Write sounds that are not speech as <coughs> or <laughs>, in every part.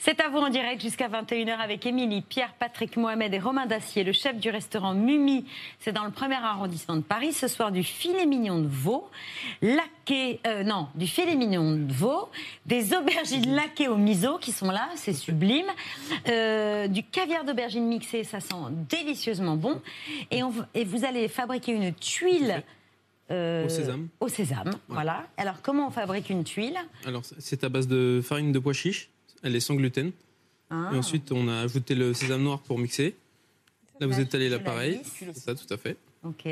C'est à vous en direct jusqu'à 21h avec Émilie, Pierre, Patrick Mohamed et Romain Dacier, le chef du restaurant Mumi. C'est dans le premier arrondissement de Paris. Ce soir, du filet mignon de veau, laqué, euh, non, du filet mignon de veau, des aubergines laquées au miso qui sont là, c'est sublime, euh, du caviar d'aubergine mixé, ça sent délicieusement bon. Et, on, et vous allez fabriquer une tuile. euh, Au sésame. Au sésame, voilà. Alors, comment on fabrique une tuile? Alors, c'est à base de farine de pois chiche. Elle est sans gluten. Ah. Et ensuite, on a ajouté le sésame noir pour mixer. Là, vous étalez l'appareil. C'est ça, tout à fait. Ok.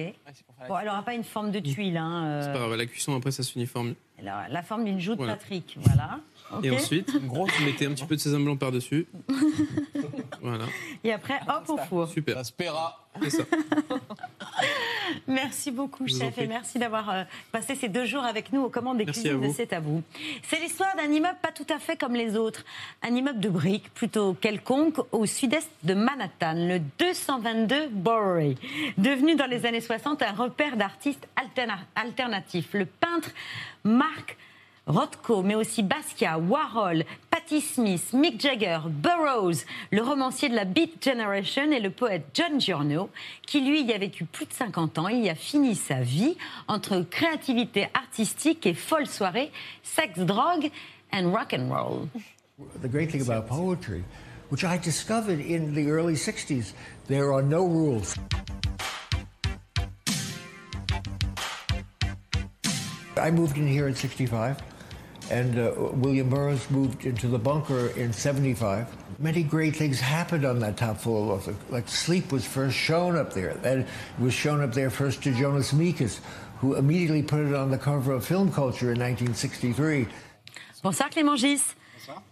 Bon, elle n'aura pas une forme de tuile. Hein, euh, C'est pas grave, la cuisson, après, ça s'uniforme. la forme d'une joue de Voilà. Patrick. Voilà. Et ensuite, vous mettez un petit peu de sésame blanc par-dessus. <laughs> voilà, Et après, hop, au four. super. Paiera. C'est ça. <laughs> Merci beaucoup, chef, et merci d'avoir euh, passé ces deux jours avec nous aux commandes des Merci cuisines de. C'est à vous. C'est l'histoire d'un immeuble pas tout à fait comme les autres. Un immeuble de briques, plutôt quelconque, au sud-est de Manhattan, le 222 Bowery. Devenu dans les années 60 un repère d'artistes alterna- alternatifs. Le peintre Mark Rothko, mais aussi Basquiat, Warhol, Patti Smith, Mick Jagger, Burroughs, le romancier de la Beat Generation et le poète John Giorno, qui lui y a vécu plus de 50 ans. Il y a fini sa vie entre créativité artistique et folle soirée, sexe, drogue and rock and roll. The great thing about poetry, which I discovered in the early 60s, there are no rules. I moved in here in 65, and uh, William Burroughs moved into the bunker in 75. Many great things happened on that top floor. Like Sleep was first shown up there. Then it was shown up there first to Jonas Mekas, who immediately put it on the cover of Film Culture in 1963. Bonsoir Clément Gis.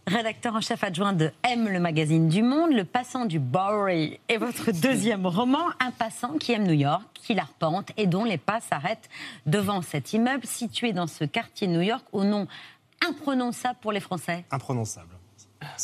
Rédacteur en chef adjoint de M, le magazine du Monde, Le Passant du Bowery est votre deuxième roman, un passant qui aime New York, qui l'arpente et dont les pas s'arrêtent devant cet immeuble situé dans ce quartier de New York au nom imprononçable pour les Français. imprononçable.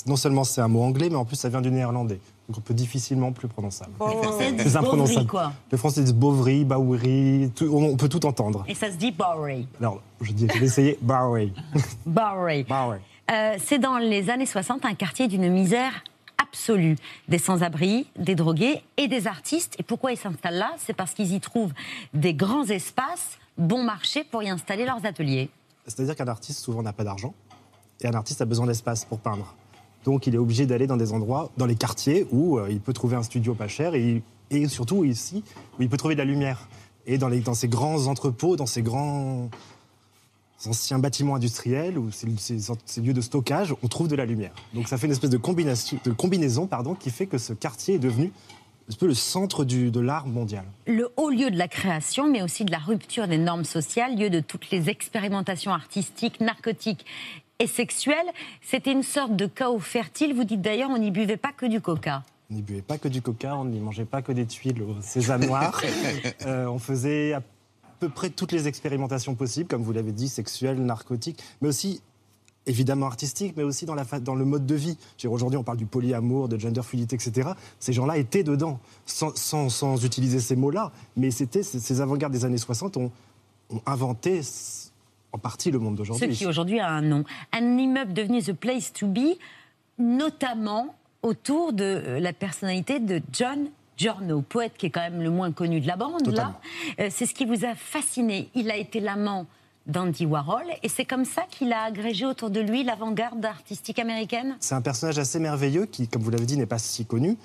Non seulement c'est un mot anglais, mais en plus ça vient du néerlandais. Donc on peut difficilement plus prononçable. Les Français disent imprononçable. Quoi. Les Français disent Bovry, Bowery, on, on peut tout entendre. Et ça se dit Bowery. Alors, je dis, je vais essayer Bowery. <laughs> Bowery. Bowery. Euh, c'est dans les années 60 un quartier d'une misère absolue. Des sans-abri, des drogués et des artistes. Et pourquoi ils s'installent là? C'est parce qu'ils y trouvent des grands espaces, bon marché pour y installer leurs ateliers. C'est-à-dire qu'un artiste souvent n'a pas d'argent et un artiste a besoin d'espace pour peindre. Donc il est obligé d'aller dans des endroits, dans les quartiers où euh, il peut trouver un studio pas cher et, surtout ici où il peut trouver de la lumière. Et dans, ces grands entrepôts, dans ces grands anciens bâtiments industriels ou ces, lieux de stockage, on trouve de la lumière. Donc ça fait une espèce de, combination, de combinaison pardon, qui fait que ce quartier est devenu un peu le centre du- de l'art mondial. Le haut lieu de la création, mais aussi de la rupture des normes sociales, lieu de toutes les expérimentations artistiques, narcotiques et sexuelles. C'était une sorte de chaos fertile. Vous dites d'ailleurs, on n'y buvait pas que du coca. On n'y buvait pas que du coca, on n'y mangeait pas que des tuiles au sésame noir. <laughs> Euh, on faisait à peu près toutes les expérimentations possibles, comme vous l'avez dit, sexuelles, narcotiques, mais aussi évidemment artistiques, mais aussi dans, la fa- dans le mode de vie. Aujourd'hui, on parle du polyamour, de gender fluidité, etc. Ces gens-là étaient dedans, sans, sans- sans utiliser ces mots-là. Mais c'était ces, avant-gardes des années 60 ont, ont inventé en partie le monde Ce d'aujourd'hui. qui aujourd'hui a un nom. Un immeuble devenu The Place to Be, notamment autour de euh, la personnalité de John Giorno, poète qui est quand même le moins connu de la bande. Totalement. Euh, c'est ce qui vous a fasciné. Il a été l'amant d'Andy Warhol et c'est comme ça qu'il a agrégé autour de lui l'avant-garde artistique américaine. C'est un personnage assez merveilleux qui, comme vous l'avez dit, n'est pas si connu.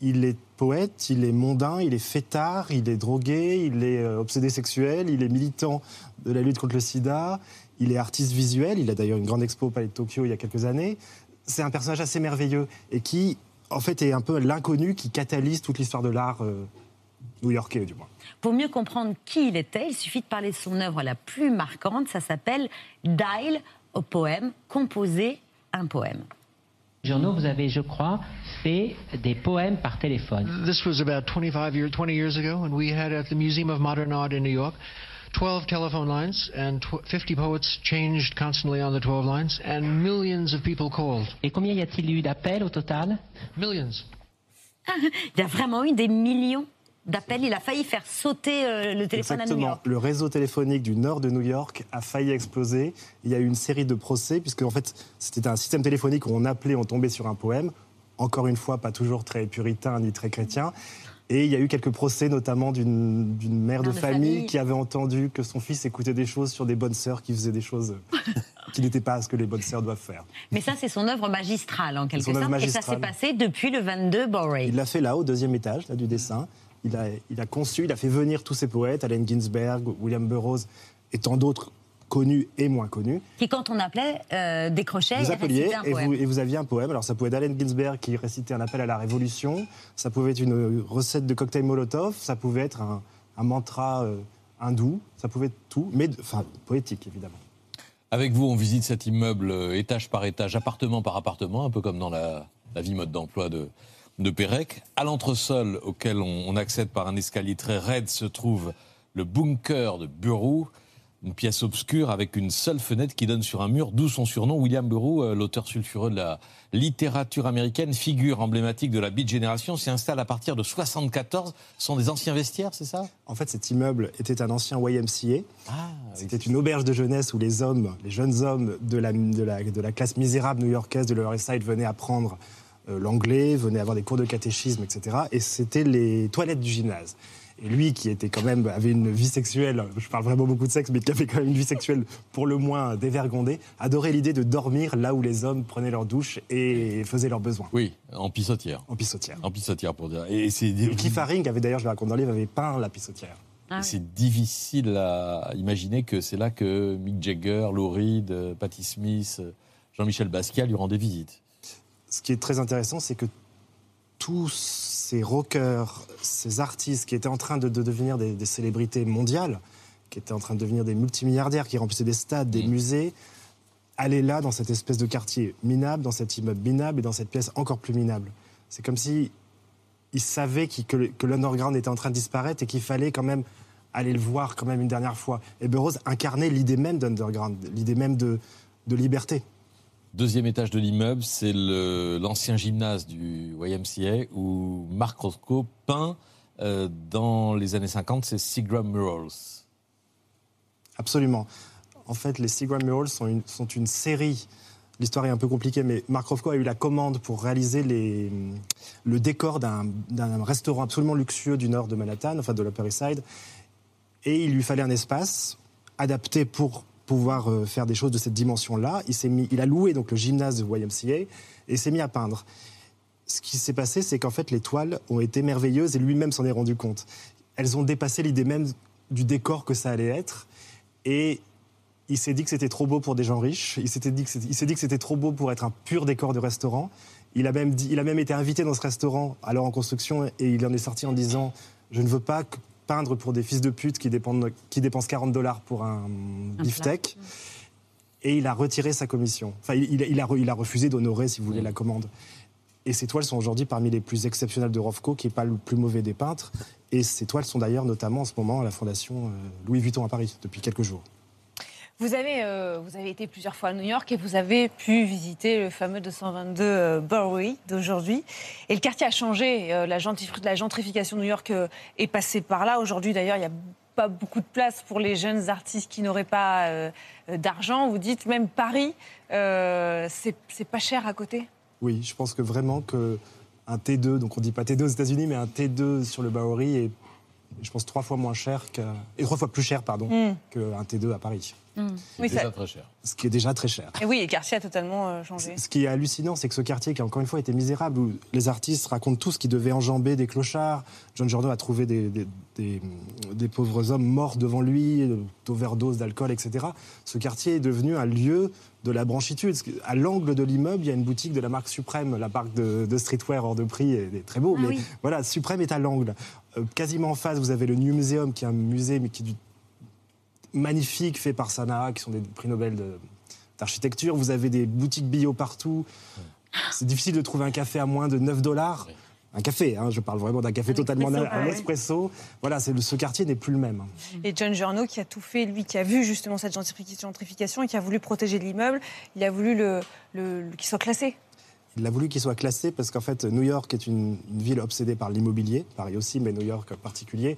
Il est poète, il est mondain, il est fêtard, il est drogué, il est euh, obsédé sexuel, il est militant de la lutte contre le sida, il est artiste visuel, il a d'ailleurs une grande expo au Palais de Tokyo il y a quelques années. C'est un personnage assez merveilleux et qui, en fait, est un peu l'inconnu qui catalyse toute l'histoire de l'art euh, new-yorkais, du moins. Pour mieux comprendre qui il était, il suffit de parler de son œuvre la plus marquante. Ça s'appelle Dial au poème, composer un poème. Journaux, vous avez, je crois, fait des poèmes par téléphone. This was about 25 years, 20 years ago, and we had at the Museum of Modern Art in New York 12 telephone lines, and tw- 50 poets changed constantly on the 12 lines, and millions of people called. Et combien y a-t-il eu d'appels au total? Millions. <laughs> Il y a vraiment eu des millions d'appels. Il a failli faire sauter euh, le téléphone à New Exactement. York. Le réseau téléphonique du nord de New York a failli exploser. Il y a eu une série de procès, puisque en fait, c'était un système téléphonique où on appelait, on tombait sur un poème. Encore une fois, pas toujours très puritain ni très chrétien. Et il y a eu quelques procès, notamment d'une mère de, famille, famille. qui avait entendu que son fils écoutait des choses sur des bonnes sœurs qui faisaient des choses <laughs> qui n'étaient pas ce que les bonnes sœurs doivent faire. Mais ça, c'est son œuvre magistrale, en quelque son œuvre sorte. Et ça s'est passé depuis le 22 Boray. Il l'a fait là, au deuxième étage là, du dessin. Il a, il a conçu, il a fait venir tous ces poètes, Allen Ginsberg, William Burroughs et tant d'autres connus et moins connus. Qui, quand on appelait, euh, décrochait Vous et appeliez un et poème. vous, et vous aviez un poème. Alors ça pouvait être d'Allen Ginsberg qui récitait un appel à la révolution, ça pouvait être une recette de cocktail Molotov, ça pouvait être un, un mantra euh, hindou, ça pouvait être tout, mais de- enfin poétique évidemment. Avec vous, on visite cet immeuble euh, étage par étage, appartement par appartement, un peu comme dans la, la vie mode d'emploi de, de Pérec. À l'entresol, auquel on, on accède par un escalier très raide, se trouve le bunker de Bureau, une pièce obscure avec une seule fenêtre qui donne sur un mur, d'où son surnom. William Burroughs, euh, l'auteur sulfureux de la littérature américaine, figure emblématique de la Beat Generation, s'y installe à partir de 74. Ce sont des anciens vestiaires, c'est ça? En fait, cet immeuble était un ancien YMCA. Ah, C'était une auberge de jeunesse où les hommes, les jeunes hommes de la, de la, de la classe misérable new-yorkaise de Lower East Side venaient apprendre l'anglais, venaient avoir des cours de catéchisme, etc. Et c'était les toilettes du gymnase. Et lui, qui était quand même avait une vie sexuelle, je parle vraiment beaucoup de sexe, mais qui avait quand même une vie sexuelle pour le moins dévergondée, adorait l'idée de dormir là où les hommes prenaient leur douche et faisaient leurs besoins, Oui, en pissotière. en pissotière. En pissotière, pour dire. Et c'est Et Cliff Haring avait d'ailleurs, je le raconte dans le livre, avait peint la pissotière. Ah oui. C'est difficile à imaginer que c'est là que Mick Jagger, Lou Reed, euh, Patti Smith, euh, Jean-Michel Basquiat lui rendaient visite. Ce qui est très intéressant, c'est que tous ces rockers, ces artistes qui étaient en train de, de devenir des, des célébrités mondiales, qui étaient en train de devenir des multimilliardaires, qui remplissaient des stades, des Mhm. musées, allaient là dans cette espèce de quartier minable, dans cet immeuble minable et dans cette pièce encore plus minable. C'est comme si ils savaient que, que l'underground était en train de disparaître et qu'il fallait quand même aller le voir quand même une dernière fois. Et Burroughs incarnait l'idée même d'underground, l'idée même de, de liberté. Deuxième étage de l'immeuble, c'est l'ancien gymnase du YMCA où Mark Rothko peint euh, dans les années 50 ses Seagram Murals. Absolument. En fait, les Seagram Murals sont une, sont une série. L'histoire est un peu compliquée, mais Mark Rothko a eu la commande pour réaliser le décor d'un restaurant absolument luxueux du nord de Manhattan, enfin de l'Upper East Side. Et il lui fallait un espace adapté pour pouvoir euh, faire des choses de cette dimension-là. Il, mis- il a loué donc le gymnase de YMCA et s'est mis à peindre. Ce qui s'est passé, c'est qu'en fait, les toiles ont été merveilleuses et lui-même s'en est rendu compte. Elles ont dépassé l'idée même du décor que ça allait être. Et il s'est dit que c'était trop beau pour des gens riches. Il s'est dit que c'était trop beau pour être un pur décor de restaurant. Il a même il a même été invité dans ce restaurant alors en construction et il en est sorti en disant je ne veux pas peindre pour des fils de pute qui, dépendent- qui dépensent 40 dollars pour un, beefsteak. Et il a retiré sa commission. Enfin, il, il a- il a, re- il a refusé d'honorer, si vous voulez, la commande. Et ces toiles sont aujourd'hui parmi les plus exceptionnelles de Rothko, qui n'est pas le plus mauvais des peintres. Et ces toiles sont d'ailleurs notamment en ce moment à la Fondation euh, Louis Vuitton à Paris, depuis quelques jours. Vous avez, euh, vous avez été plusieurs fois à New York et vous avez pu visiter le fameux 222 euh, Bowery d'aujourd'hui. Et le quartier a changé. euh, la, gentrif- la gentrification de New York euh, est passée par là. Aujourd'hui, d'ailleurs, il n'y a pas beaucoup de place pour les jeunes artistes qui n'auraient pas d'argent. Vous dites même Paris, c'est pas cher à côté? Oui, je pense que vraiment que un T2, donc on dit pas T2 aux États-Unis, mais un T2 sur le Bowery est, je pense, trois fois moins cher que, et trois fois plus cher, pardon, Mm. qu'un T2 à Paris. C'est Oui, déjà ça- très cher. Ce qui est déjà très cher. Et oui, le quartier a totalement euh, changé. Ce qui est hallucinant, c'est que ce quartier, qui encore une fois était misérable, où les artistes racontent tous qu'ils devaient enjamber des clochards. John Giorno a trouvé des, des- des- des pauvres hommes morts devant lui, euh, d'overdose d'alcool, etc. Ce quartier est devenu un lieu de la branchitude. À l'angle de l'immeuble, il y a une boutique de la marque Suprême, la marque de, de streetwear hors de prix, et est très beau. Ah mais oui. voilà, Suprême est à l'angle. Euh, quasiment en face, vous avez le New Museum, qui est un musée, mais qui est du magnifique, fait par Sanaa, qui sont des prix Nobel d'architecture. Vous avez des boutiques bio partout. C'est difficile de trouver un café à moins de 9 dollars. Un café, hein, je parle vraiment d'un café totalement expresso, un espresso. Voilà, c'est ce quartier n'est plus le même. Et John Giorno qui a tout fait, lui, qui a vu justement cette gentrification gentrification et qui a voulu protéger l'immeuble, il a voulu le, le- le- qu'il soit classé. il a voulu qu'il soit classé parce qu'en fait, New York est une, une ville obsédée par l'immobilier, Paris aussi, mais New York en particulier.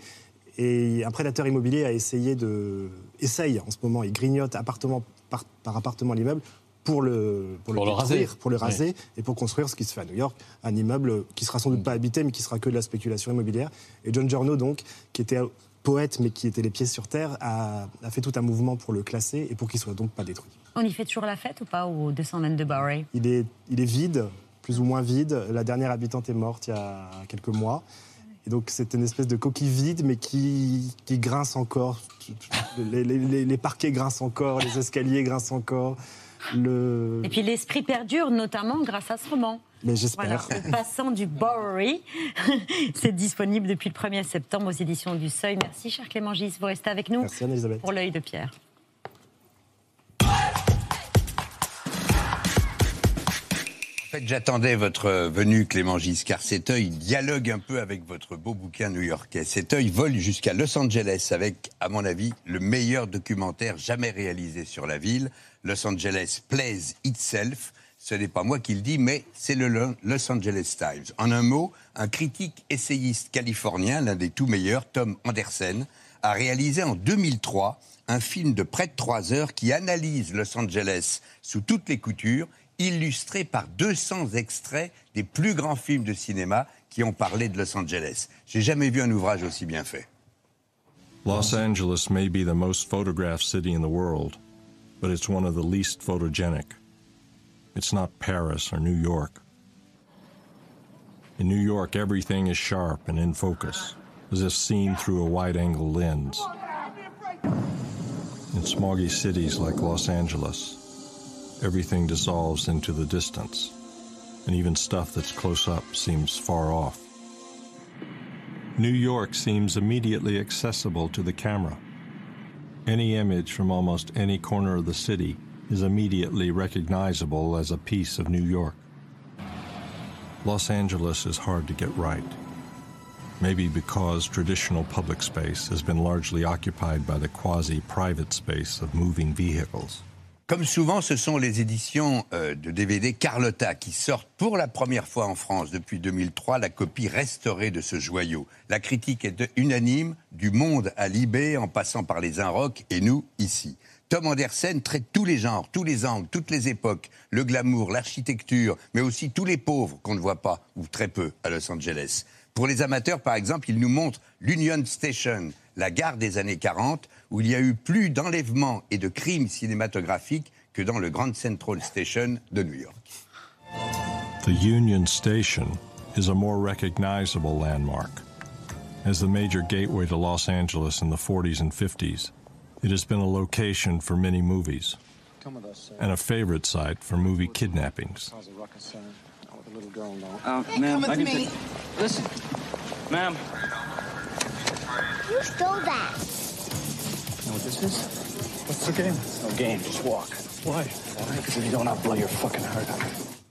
Et un prédateur immobilier a essayé de. essaye en ce moment, il grignote appartement par, par appartement l'immeuble pour le, pour le, Pour le détruire, raser. pour le raser et pour construire ce qui se fait à New York, un immeuble qui sera sans doute pas habité, mais qui sera que de la spéculation immobilière. Et John Giorno, donc, qui était poète, mais qui était les pieds sur terre, a, a fait tout un mouvement pour le classer et pour qu'il soit donc pas détruit. On y fait toujours la fête ou pas au 222 Bowery? Il est, il est vide, plus ou moins vide. La dernière habitante est morte il y a quelques mois. Et donc c'est une espèce de coquille vide, mais qui, qui grince encore. Les, les- parquets grincent encore, les escaliers grincent encore. Le... Et puis l'esprit perdure, notamment grâce à ce roman. Mais Voilà, j'espère. Le passant du Bowery. <laughs> C'est disponible depuis le 1er septembre aux éditions du Seuil. Merci, cher Clément Gis. Vous restez avec nous Merci Anne-Elisabeth. pour l'œil de Pierre. Fait, j'attendais votre venue, Clément Gis, car cet œil dialogue un peu avec votre beau bouquin new-yorkais. Cet œil vole jusqu'à Los Angeles avec, à mon avis, le meilleur documentaire jamais réalisé sur la ville. Los Angeles plays itself. Ce n'est pas moi qui le dis, mais c'est le Lo- Los Angeles Times. En un mot, un critique essayiste californien, l'un des tout meilleurs, Tom Anderson, a réalisé en 2003 un film de près de trois heures qui analyse Los Angeles sous toutes les coutures, illustré par 200 extraits des plus grands films de cinéma qui ont parlé de Los Angeles. J'ai jamais vu un ouvrage aussi bien fait. Los Angeles may be the most photographed city in the world, but it's one of the least photogenic. It's not Paris or New York. In New York, everything is sharp and in focus, as if seen through a wide angle lens. In smoggy cities like Los Angeles, everything dissolves into the distance, and even stuff that's close up seems far off. New York seems immediately accessible to the camera. Any image from almost any corner of the city is immediately recognizable as a piece of New York. Los Angeles is hard to get right. Maybe because traditional public space has been largely occupied by the quasi private space of moving vehicles. Comme souvent, ce sont les éditions euh, de DVD Carlotta qui sortent pour la première fois en France depuis 2003 la copie restaurée de ce joyau. La critique est unanime, du monde à Libé, en passant par les Inrocks et nous ici. Tom Anderson traite tous les genres, tous les angles, toutes les époques, le glamour, l'architecture, mais aussi tous les pauvres qu'on ne voit pas, ou très peu, à Los Angeles. Pour les amateurs, par exemple, il nous montre l'Union Station, la gare des années 40, où il y a eu plus d'enlèvements et de crimes cinématographiques que dans le Grand Central Station de New York. The Union Station is a more recognizable landmark. As the major gateway to Los Angeles in the 40s and 50s, it has been a location for many movies and a favorite site for movie kidnappings. Uh, ma'am, I Listen, ma'am. Who stole that? You know what this is? What's the game? No game, just walk. Why? Because if you don't, I'll blow your fucking heart out.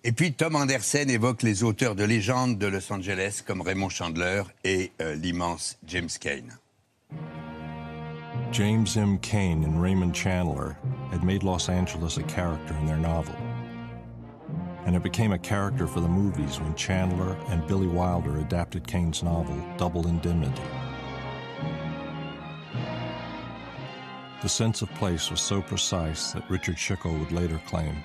Et puis Tom Anderson évoque les auteurs de légende de Los Angeles comme Raymond Chandler et euh, l'immense James Caine. James M. Cain and Raymond Chandler had made Los Angeles a character in their novel. And it became a character for the movies when Chandler and Billy Wilder adapted Cain's novel, Double Indemnity. The sense of place was so precise that Richard Schickel would later claim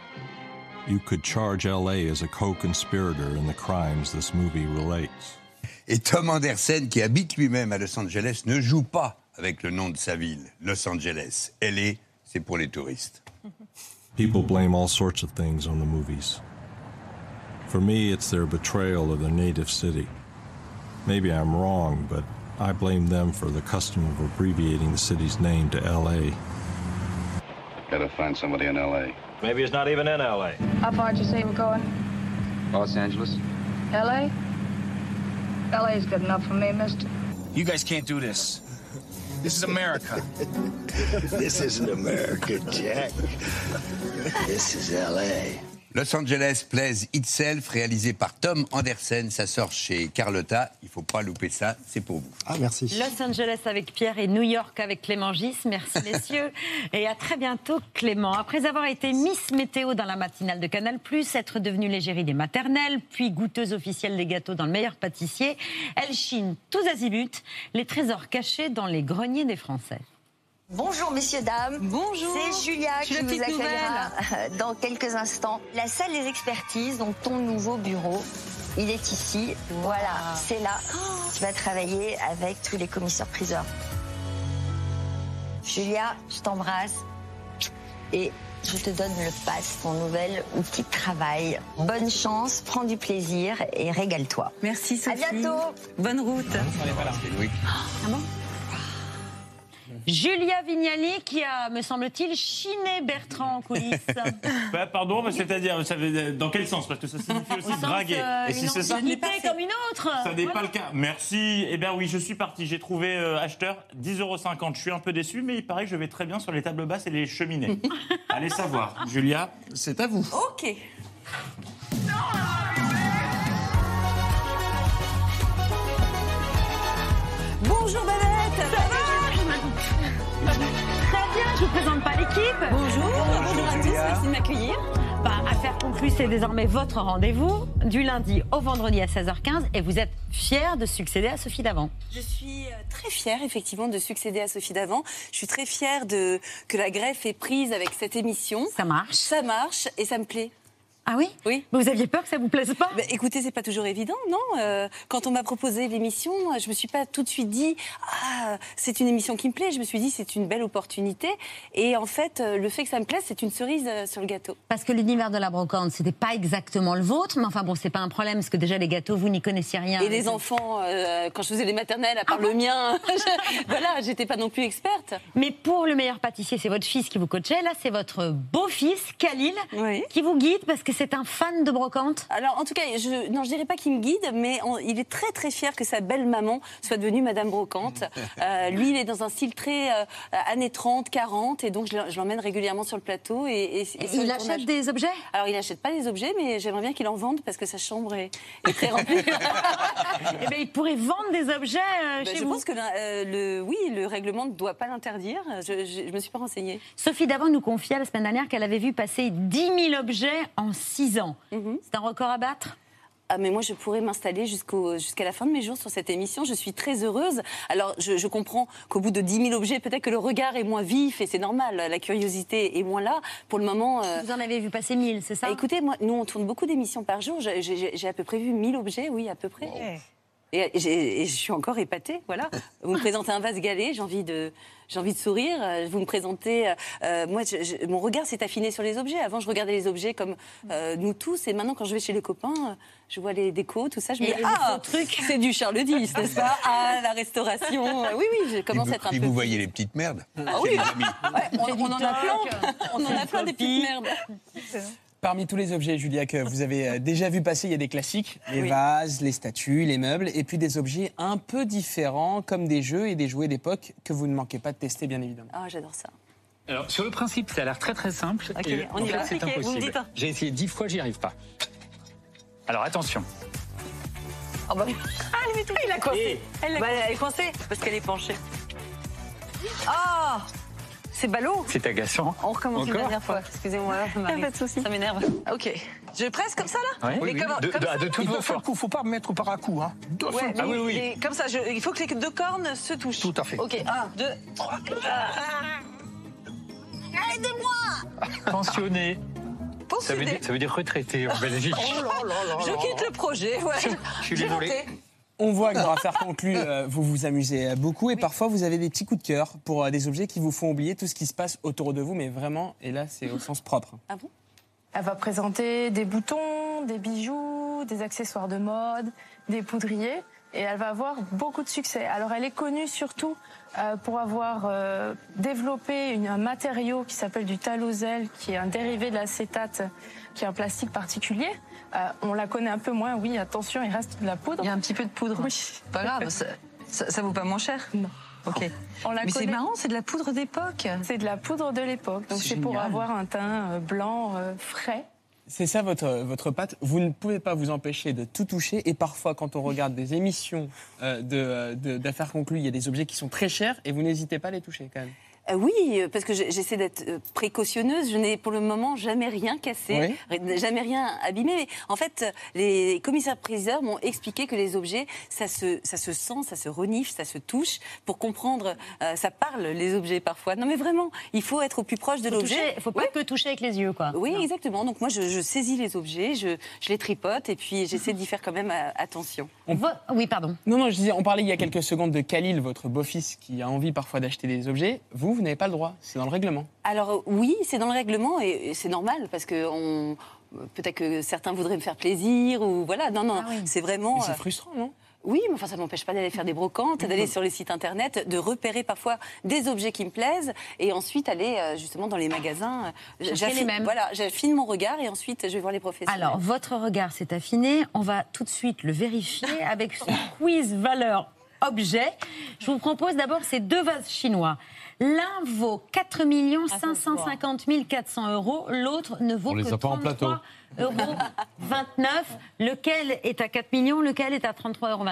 you could charge LA as a co conspirator in the crimes this movie relates. Et Tom Anderson, qui habite lui-même à Los Angeles, ne joue pas avec le nom de sa ville, Los Angeles. LA, c'est pour les touristes. <laughs> People blame all sorts of things on the movies. For me, it's their betrayal of their native city. Maybe I'm wrong, but I blame them for the custom of abbreviating the city's name to LA. Gotta find somebody in L.A. Maybe it's not even in L.A. How far did you say we're going? Los Angeles? L.A.? L.A.'s good enough for me, mister. You guys can't do this. This is America. <laughs> This isn't America, Jack. This is L.A. Los Angeles Plays Itself, réalisé par Tom Anderson. Ça sort chez Carlotta. Il faut pas louper ça. C'est pour vous. Ah, merci. Los Angeles avec Pierre et New York avec Clément Gis. Merci <laughs> messieurs. Et à très bientôt Clément. Après avoir été Miss Météo dans la matinale de Canal+, être devenue l'égérie des maternelles, puis goûteuse officielle des gâteaux dans le meilleur pâtissier, elle chine tous azimuts les trésors cachés dans les greniers des Français. Bonjour messieurs, dames. Bonjour. C'est Julia Je suis qui petite accueillera euh, dans quelques instants. La salle des expertises, donc ton nouveau bureau, il est ici. Voilà, c'est là. Tu vas travailler avec tous les commissaires-priseurs. Julia, je t'embrasse et je te donne le pass, ton nouvel outil de travail. Bonne chance, prends du plaisir et régale-toi. Merci Sophie. À bientôt. Bonne route. Ah bon? Julia Vignali qui a, me semble-t-il, chiné Bertrand en coulisses. <laughs> Bah, pardon, mais c'est-à-dire, ça veut- dans quel sens? Parce que ça signifie aussi sens, draguer. euh, Et si une c'est ça? comme une autre. Ça n'est pas le cas. Merci. Eh bien oui, je suis parti. J'ai trouvé euh, acheteur 10,50€. Je suis un peu déçu, mais il paraît que je vais très bien sur les tables basses et les cheminées. <laughs> Allez savoir. Julia, c'est à vous. Ok. L'équipe. Bonjour, bonjour à tous, merci de m'accueillir. Bah, Affaire conclue, c'est désormais votre rendez-vous du lundi au vendredi à 16h15 et vous êtes fière de succéder à Sophie Davant. Je suis euh, très fière effectivement de succéder à Sophie Davant. Je suis très fière de que la greffe est prise avec cette émission. Ça marche. Ça marche et ça me plaît. Ah oui Oui. Mais vous aviez peur que ça vous plaise pas Bah, écoutez, c'est pas toujours évident, non Euh, Quand on m'a proposé l'émission, je me suis pas tout de suite dit ah c'est une émission qui me plaît. Je me suis dit c'est une belle opportunité. Et en fait, euh, le fait que ça me plaise, c'est une cerise euh, sur le gâteau. Parce que l'univers de la brocante, c'était pas exactement le vôtre, mais enfin bon, c'est pas un problème parce que déjà les gâteaux, vous n'y connaissiez rien. Et les enfants, euh, quand je faisais les maternelles, à part le mien, <laughs> je- voilà, j'étais pas non plus experte. Mais pour le meilleur pâtissier, c'est votre fils qui vous coachait. Là, c'est votre beau-fils, Khalil, Oui. qui vous guide parce que c'est un fan de brocante. Alors, en tout cas, je, non, je dirais pas qu'il me guide, mais on- il est très très fier que sa belle maman soit devenue Madame Brocante. <laughs> Euh, lui, il est dans un style très euh, années 30, 40, et donc je je l'emmène régulièrement sur le plateau. Et, et- et il le achète tournage. des objets? Alors, il n'achète pas des objets, mais j'aimerais bien qu'il en vende parce que sa chambre est, est très remplie. <laughs> <laughs> Eh bien, il pourrait vendre des objets euh, Ben, chez je vous. pense que euh, le, oui, le règlement ne doit pas l'interdire. Je, je, je me suis pas renseignée. Sophie Davant nous confiait la semaine dernière qu'elle avait vu passer 10 000 objets en 6 ans. C'est un record à battre? Ah, mais moi, je pourrais m'installer jusqu'au- jusqu'à la fin de mes jours sur cette émission. Je suis très heureuse. Alors, je, je comprends qu'au bout de 10 000 objets, peut-être que le regard est moins vif et c'est normal. La curiosité est moins là. Pour le moment. euh, Vous en avez vu passer 1000, c'est ça? Écoutez, moi, nous, on tourne beaucoup d'émissions par jour. J'ai- J'ai j'ai à peu près vu 1000 objets, oui, à peu près. Et, je suis encore épatée, voilà. <laughs> Vous me présentez un vase galet, j'ai envie de, j'ai envie de sourire. Vous me présentez, euh, euh, moi, je- je- mon regard s'est affiné sur les objets. Avant, je regardais les objets comme euh, nous tous, et maintenant, quand je vais chez les copains, je vois les décos, tout ça, je me dis ah, trucs. c'est du Charles X, <laughs> n'est-ce pas? Ah, la restauration. Oui, oui, je commence à être un peu. vous voyez les petites merdes? Ah oui, chez les amis. Ouais, on, on en a plein, on en a plein des petites merdes. Parmi tous les objets, Julia, que vous avez euh, déjà vu passer, il y a des classiques, les Oui. vases, les statues, les meubles, et puis des objets un peu différents, comme des jeux et des jouets d'époque que vous ne manquez pas de tester, bien évidemment. Ah, j'adore ça. Alors, sur le principe, ça a l'air très très simple. Ok, et on y va. c'est Ok, vous me impossible. dites. J'ai essayé dix fois, j'y arrive pas. Alors, attention. Oh bah... Ah, elle est tout- il a coincé. Elle, bah, elle est coincée parce qu'elle est penchée. Ah C'est ballot C'est agaçant. On recommence une Encore dernière fois. Excusez-moi, <laughs> ça m'arrive. Pas de souci. Ça m'énerve. Ok. Je presse comme ça là Ouais. Mais Oui, oui. comment- De- comme de- ça, de non toutes vos Il forces. ne faut pas mettre par à coup. Hein. Deux Ouais, fois. mais Ah oui, oui. et comme ça, je- il faut que les deux cornes se touchent. Tout à fait. Ok, un, deux, trois. Aidez-moi Pensionné. Ça veut, dire, ça veut dire retraité en <laughs> Belgique. Je quitte le projet, ouais. Je suis J'ai désolé. tenté. On voit que dans Affaires <laughs> conclues, euh, vous vous amusez beaucoup et parfois vous avez des petits coups de cœur pour euh, des objets qui vous font oublier tout ce qui se passe autour de vous, mais vraiment, et là c'est au sens propre. Ah bon? Elle va présenter des boutons, des bijoux, des accessoires de mode, des poudriers. Et elle va avoir beaucoup de succès. Alors elle est connue surtout euh, pour avoir euh, développé une- un matériau qui s'appelle du talosel, qui est un dérivé de l'acétate, qui est un plastique particulier. Euh, on la connaît un peu moins, oui, attention, il reste de la poudre. Il y a un petit peu de poudre. Oui. Pas grave, ça, ça, ça vaut pas moins cher Non. Ok. On la Mais c'est marrant, c'est de la poudre d'époque. C'est de la poudre de l'époque. Donc C'est pour avoir un teint euh, blanc euh, frais. C'est ça votre, votre patte. Vous ne pouvez pas vous empêcher de tout toucher. Et parfois, quand on regarde des émissions euh, de, de- d'affaires conclues, il y a des objets qui sont très chers et vous n'hésitez pas à les toucher quand même. Euh, oui, euh, parce que j'essaie d'être euh, précautionneuse. Je n'ai pour le moment jamais rien cassé, jamais rien abîmé. Mais en fait, les commissaires-priseurs m'ont expliqué que les objets, ça se, ça se sent, ça se renifle, ça se touche. Pour comprendre, euh, ça parle, les objets parfois. Non mais vraiment, il faut être au plus proche de l'objet. toucher- faut pas que toucher avec les yeux, quoi. Oui, exactement. Donc moi, je, je saisis les objets, je, je les tripote et puis j'essaie d'y faire quand même attention. Oui, pardon. Non, non, je disais, on parlait il y a quelques secondes de Khalil, votre beau-fils, qui a envie parfois d'acheter des objets. Vous, vous n'avez pas le droit. C'est dans le règlement. Alors euh, oui, c'est dans le règlement et, c'est normal parce que on, peut-être que certains voudraient me faire plaisir ou voilà. Non, non, c'est vraiment. C'est euh, frustrant, non? Oui, mais enfin, ça ne m'empêche pas d'aller faire des brocantes, d'aller sur les sites internet, de repérer parfois des objets qui me plaisent et ensuite aller euh, justement dans les magasins. euh, j'affine- les mêmes. Voilà, j'affine mon regard et ensuite je vais voir les professionnels. Alors, votre regard s'est affiné. On va tout de suite le vérifier avec ce <laughs> quiz valeur objet. Je vous propose d'abord ces deux vases chinois. L'un vaut 4 550 400 euros, l'autre ne vaut On que a pas en 33 plateau. euros 29. Lequel est à 4 millions, lequel est à 33,29 euros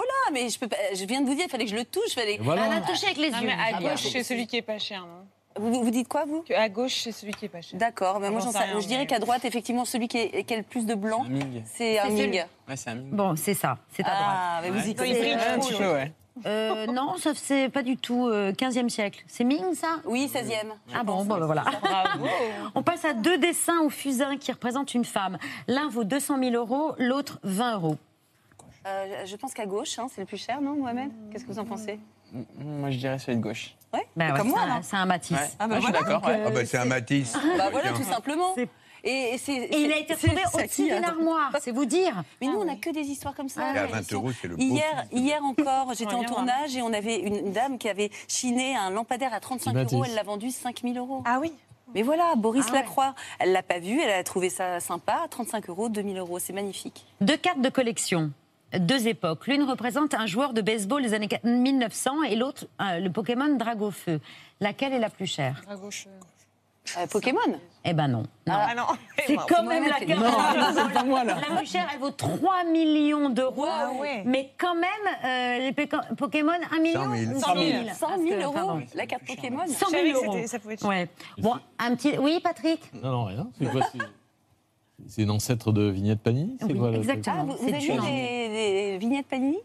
Oh là, mais je, peux pas, je viens de vous dire, il fallait que je le touche. Fallait... voilà. Elle a touché avec les Non, yeux. mais à Ah, gauche, c'est celui qui est pas cher, non? Vous, vous dites quoi, vous? À gauche, c'est celui qui est pas cher. D'accord, mais moi J'en sais rien, je dirais qu'à droite, effectivement, celui qui, est, qui a le plus de blanc, c'est un celui- Ming. Ouais, un Ming. Bon, c'est ça, c'est à droite. Ah, mais vous y C'est- connaissez Un petit peu, ouais. Euh, non, ça c'est pas du tout euh, 15e siècle. C'est Ming, ça? Oui, 16e. Ah bon, bon, ben voilà. <laughs> On passe à deux dessins au fusain qui représentent une femme. L'un vaut 200 000 euros, l'autre 20 euros. Euh, je pense qu'à gauche, hein, c'est le plus cher, non, Mohamed? Qu'est-ce que vous en pensez? Moi, je dirais celui de gauche. Ouais, Ben ouais, comme moi, c'est un- C'est Matisse. Ouais. Ah, bah, je suis voilà. d'accord. ouais. Ah bah, c'est un Matisse. Bah voilà, tout simplement. Et, et c'est- Et il a été retrouvé au-dessus d'une armoire, c'est vous dire. Mais nous, on n'a que des histoires comme ça. Et à Ils 20 sont- euros, c'est le beau Hier, hier encore, j'étais en tournage et on avait une, dame qui avait chiné un lampadaire à 35 Matisse. euros. Elle l'a vendu 5 000 euros. Ah oui Mais voilà, Boris Ah ouais. Lacroix, elle l'a pas vu, elle a trouvé ça sympa. 35 euros, 2 000 euros, c'est magnifique. Deux cartes de collection. Deux époques. L'une représente un joueur de baseball des années 1900 et l'autre euh, le Pokémon Dragofeu. Laquelle est la plus chère? À gauche. Euh, Pokémon Eh ben non. non. Ah non <laughs> C'est Bon, quand même la carte. Non, c'est pas moi, là. La plus chère, elle vaut 3 millions d'euros. Ah ouais. Mais quand même, euh, les Pokémon, 1 million 100 000. ou 100 000. 100 Parce 000 que, euros, pardon. la carte Pokémon. 100 Je savais 000 que euros. ça pouvait être cher. Ouais. Bon, un petit. Oui, Patrick Non, non, rien. C'est quoi c'est- une ancêtre de Vignette Panini Oui, quoi, exactement. Ah, vous, avez vu des, des vignettes Panini?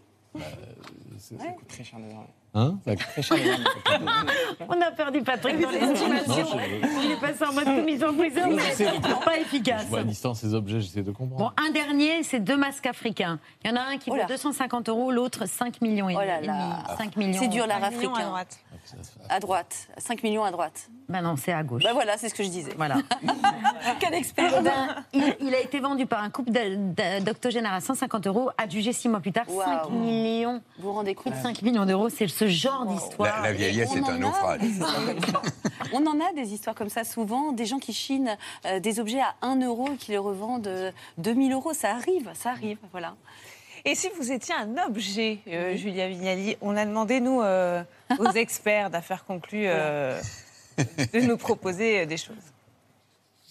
C'est- Ouais. Très cher, d'ailleurs. Hein d'ailleurs. <laughs> On a perdu Patrick dans l'estimation. Non, je- Il est passé en mode commission priseur, Non, mais sais. pas efficace. Je vois à distance ces objets, j'essaie de Bon, comprendre. un dernier, c'est deux masques africains. Il y en a un qui Oh vaut là. 250 euros, l'autre 5 millions et Oh là demi. là. 5 millions. C'est dur, l'art africain. À droite. 5 millions à droite. Ben non, c'est à gauche. Bah voilà, c'est ce que je disais. Voilà. <laughs> Quel expert Eh ben, il, il a été vendu par un couple d'octogénaires à 150 euros, adjugé six mois plus tard, 5 Waouh. millions. Vous vous rendez compte de 5 millions d'euros, c'est ce genre d'histoire. La, la vieillesse est un a naufrage. On en a des histoires comme ça souvent, des gens qui chinent euh, des objets à 1 euro et qui les revendent euh, 2000 euros. Ça arrive, ça arrive, voilà. Et si vous étiez un objet, euh, Julia Vignali, on a demandé, nous, euh, aux experts d'affaires conclues, euh, de nous proposer euh, des choses.